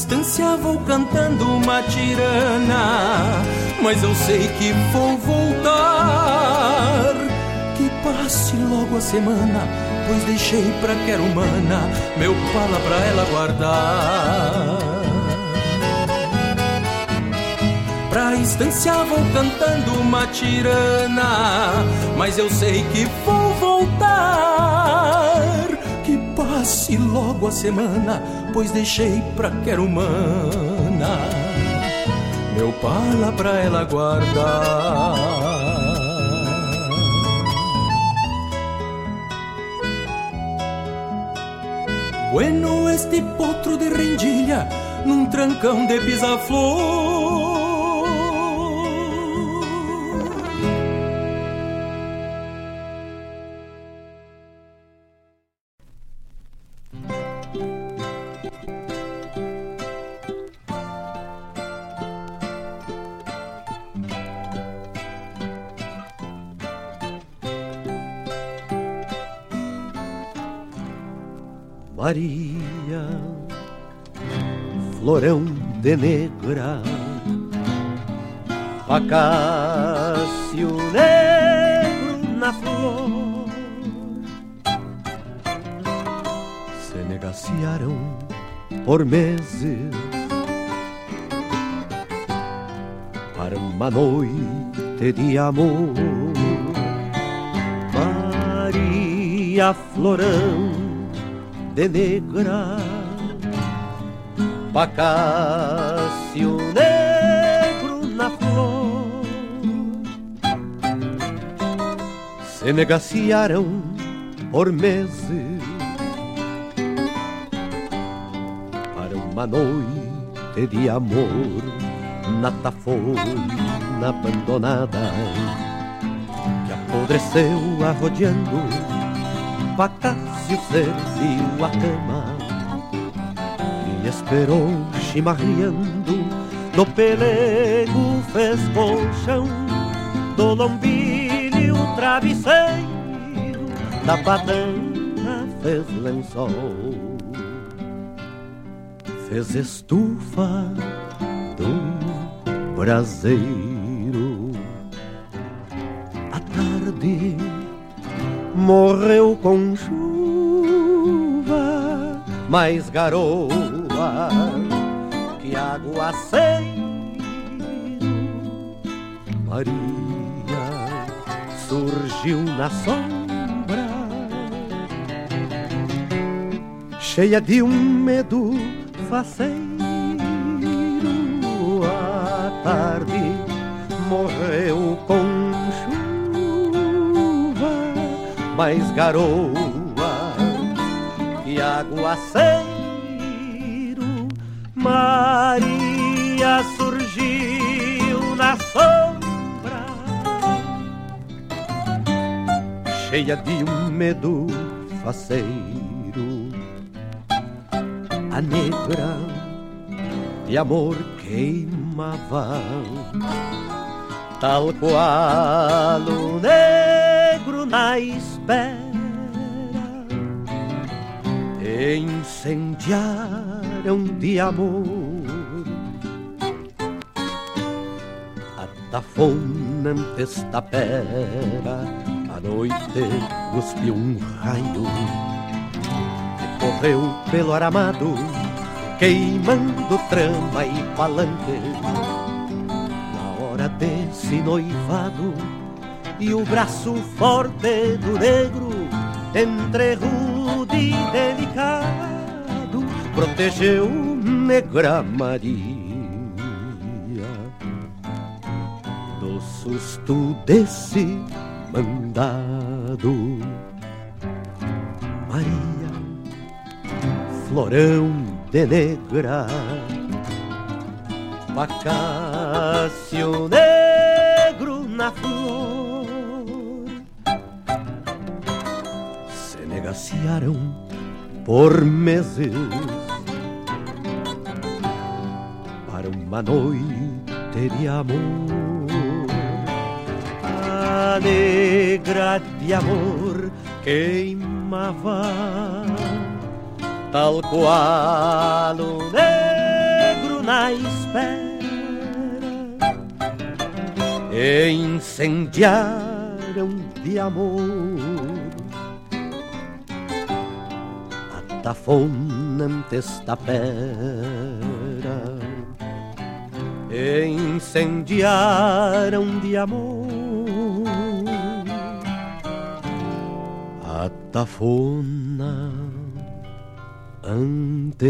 Pra estância vou cantando uma tirana, mas eu sei que vou voltar. Que passe logo a semana, pois deixei pra quero humana meu pala pra ela guardar. Pra estância vou cantando uma tirana, mas eu sei que vou voltar. Que passe logo a semana, pois deixei pra quero humana meu pala pra ela guardar. Bueno este potro de rendilha num trancão de pisa-flor. De negra, acácio negro na flor, se negaciaram por meses. Para uma noite de amor. Maria, florão de negra Pacácio negro na flor. Se negaciaram por meses Para uma noite de amor Na tafona abandonada Que apodreceu arrodeando Pacácio serviu a cama esperou chimarreando No pelego fez colchão Do lombilho travesseiro Da badana fez lençol. Fez estufa do braseiro. À tarde morreu com chuva, mais que aguaceiro. Maria surgiu na sombra, cheia de um medo faceiro. À tarde morreu com mais garoa que aguaceiro. Maria surgiu na sombra, cheia de um medo faceiro. A negra de amor queimava, tal qual o negro na espera incendiaram de amor a tafonante tapera a noite cuspiu um raio que correu pelo aramado, queimando trama e palanque. Na hora desse noivado e o braço forte do negro, entre rude e delicado, protegeu Negra Maria. Do susto desse mandado. Maria, florão de negra, Bacácio negro na flor, se negaciaram por meses uma noite de amor. A negra de amor queimava, tal qual o negro na espera, e incendiaram de amor a tafona antes da pera, e incendiaram de amor a tafona antes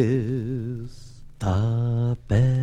da pera.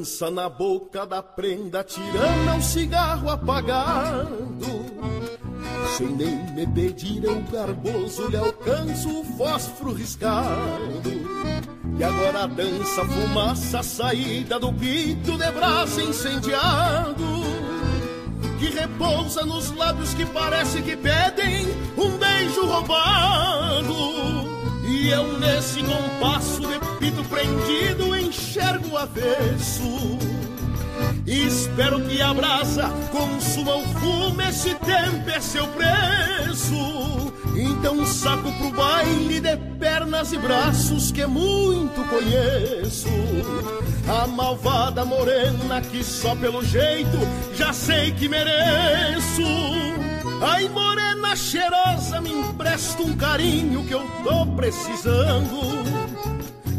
Dança na boca da prenda, tirando um cigarro apagado. Sem nem me pedir, eu garboso lhe alcanço o fósforo riscado. E agora dança fumaça, saída do pito de braço incendiado. Que repousa nos lábios que parece que pedem um beijo roubado. E eu nesse compasso de pito prendido enxergo o avesso. Espero que a brasa consuma o fumo, esse tempo é seu preço. Então saco pro baile de pernas e braços que muito conheço. A malvada morena que só pelo jeito já sei que mereço Ai, morena cheirosa, me empresta um carinho que eu tô precisando.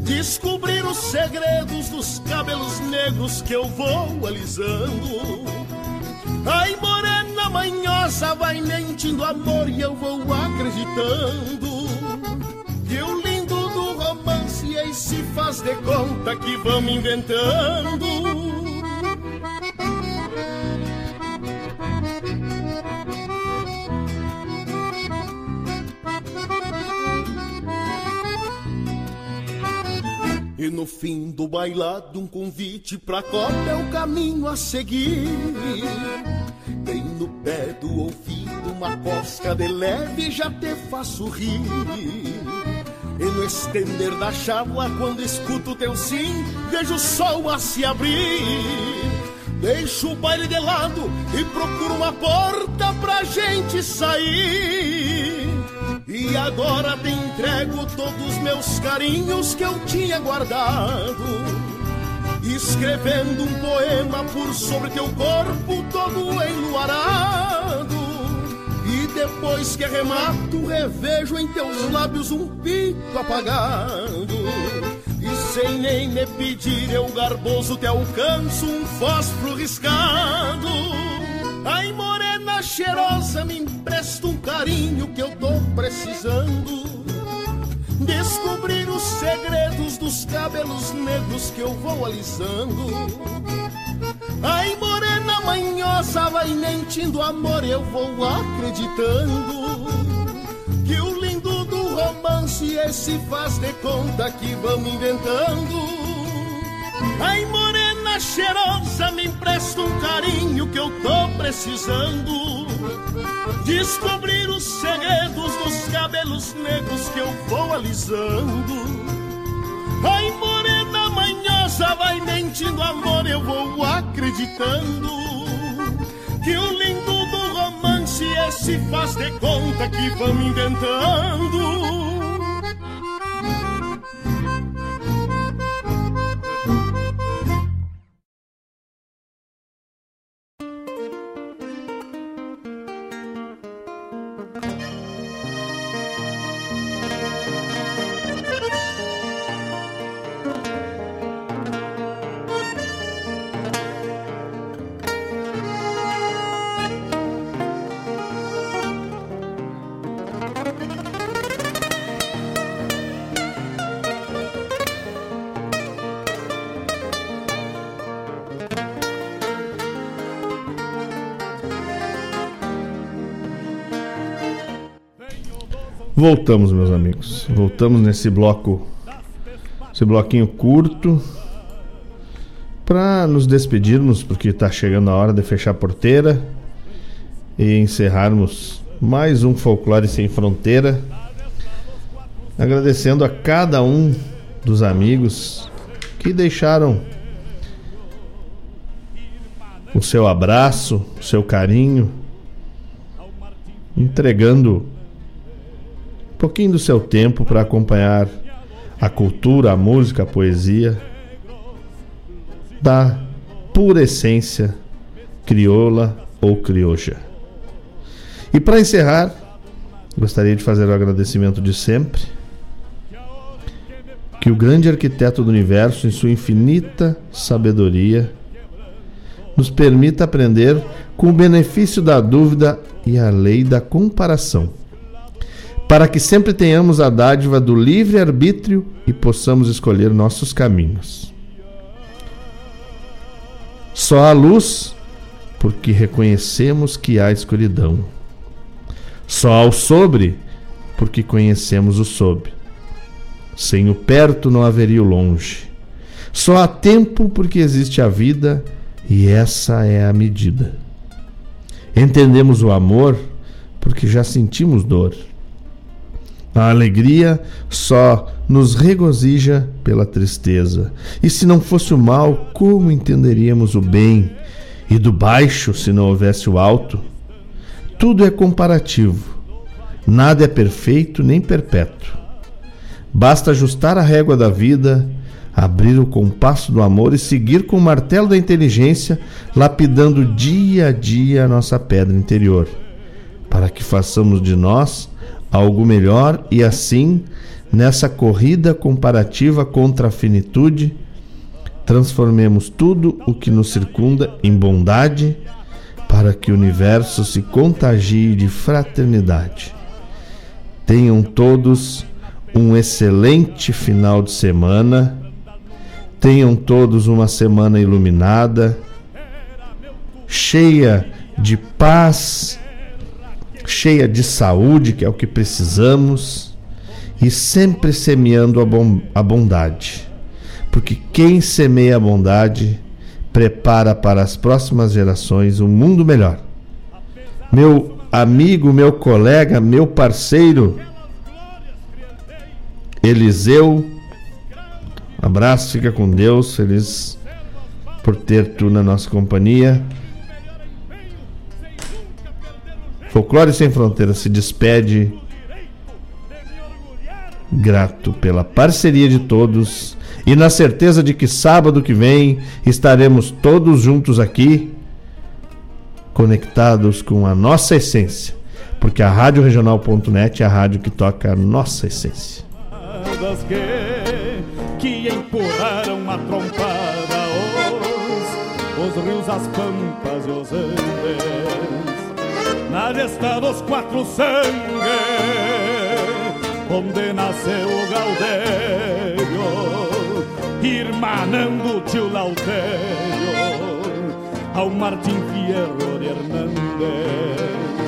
Descobrir os segredos dos cabelos negros que eu vou alisando. Ai, morena manhosa, vai mentindo amor e eu vou acreditando. Que o lindo do romance aí se faz de conta que vamos inventando. E no fim do bailado, um convite pra copa é o caminho a seguir. Tem no pé do ouvido uma cosca de leve, já te faço rir. E no estender da chábua, quando escuto teu sim, vejo o sol a se abrir. Deixo o baile de lado e procuro uma porta pra gente sair. E agora te entrego todos os meus carinhos que eu tinha guardado. Escrevendo um poema por sobre teu corpo todo enluarado. E depois que arremato, revejo em teus lábios um pito apagado. E sem nem me pedir, eu garboso te alcanço um fósforo riscado. Ai, morena cheirosa, me empresta um carinho que eu tô precisando. Descobrir os segredos dos cabelos negros que eu vou alisando. Ai, morena manhosa, vai mentindo amor, eu vou acreditando que o lindo do romance esse faz de conta que vamos inventando. Ai, morena cheirosa, me empresta um carinho que eu tô precisando. Descobrir os segredos dos cabelos negros que eu vou alisando. Ai, morena manhosa, vai mentindo, amor, eu vou acreditando. Que o lindo do romance esse faz de conta que vamos inventando. Voltamos, meus amigos. Voltamos nesse bloco, esse bloquinho curto, para nos despedirmos, porque está chegando a hora de fechar a porteira e encerrarmos mais um Folclore Sem Fronteira. Agradecendo a cada um dos amigos que deixaram o seu abraço, o seu carinho, entregando pouquinho do seu tempo para acompanhar a cultura, a música, a poesia da pura essência crioula ou crioja. E para encerrar, gostaria de fazer o agradecimento de sempre que o grande arquiteto do universo, em sua infinita sabedoria, nos permita aprender com o benefício da dúvida e a lei da comparação para que sempre tenhamos a dádiva do livre arbítrio e possamos escolher nossos caminhos. Só há luz porque reconhecemos que há escuridão. Só há o sobre porque conhecemos o sob. Sem o perto não haveria o longe. Só há tempo porque existe a vida e essa é a medida. Entendemos o amor porque já sentimos dor. A alegria só nos regozija pela tristeza. E se não fosse o mal, como entenderíamos o bem? E do baixo, se não houvesse o alto? Tudo é comparativo. Nada é perfeito nem perpétuo. Basta ajustar a régua da vida, abrir o compasso do amor e seguir com o martelo da inteligência, lapidando dia a dia a nossa pedra interior, para que façamos de nós algo melhor e assim, nessa corrida comparativa contra a finitude, transformemos tudo o que nos circunda em bondade, para que o universo se contagie de fraternidade. Tenham todos um excelente final de semana. Tenham todos uma semana iluminada, cheia de paz cheia de saúde, que é o que precisamos, e sempre semeando a, bom, a bondade. Porque quem semeia a bondade prepara para as próximas gerações um mundo melhor. Meu amigo, meu colega, meu parceiro, Eliseu, abraço, fica com Deus, feliz por ter tu na nossa companhia. Folclore Sem Fronteiras se despede. Grato pela parceria de todos e na certeza de que sábado que vem estaremos todos juntos aqui, conectados com a nossa essência, porque a Rádio Regional.net é a rádio que toca a nossa essência. Que, empurraram uma trompada os, os rios, as pampas e os andes na gesta dos quatro sangue, onde nasceu o Gaudério, irmanando tio Lautério. ao Martim Fierro de Hernández.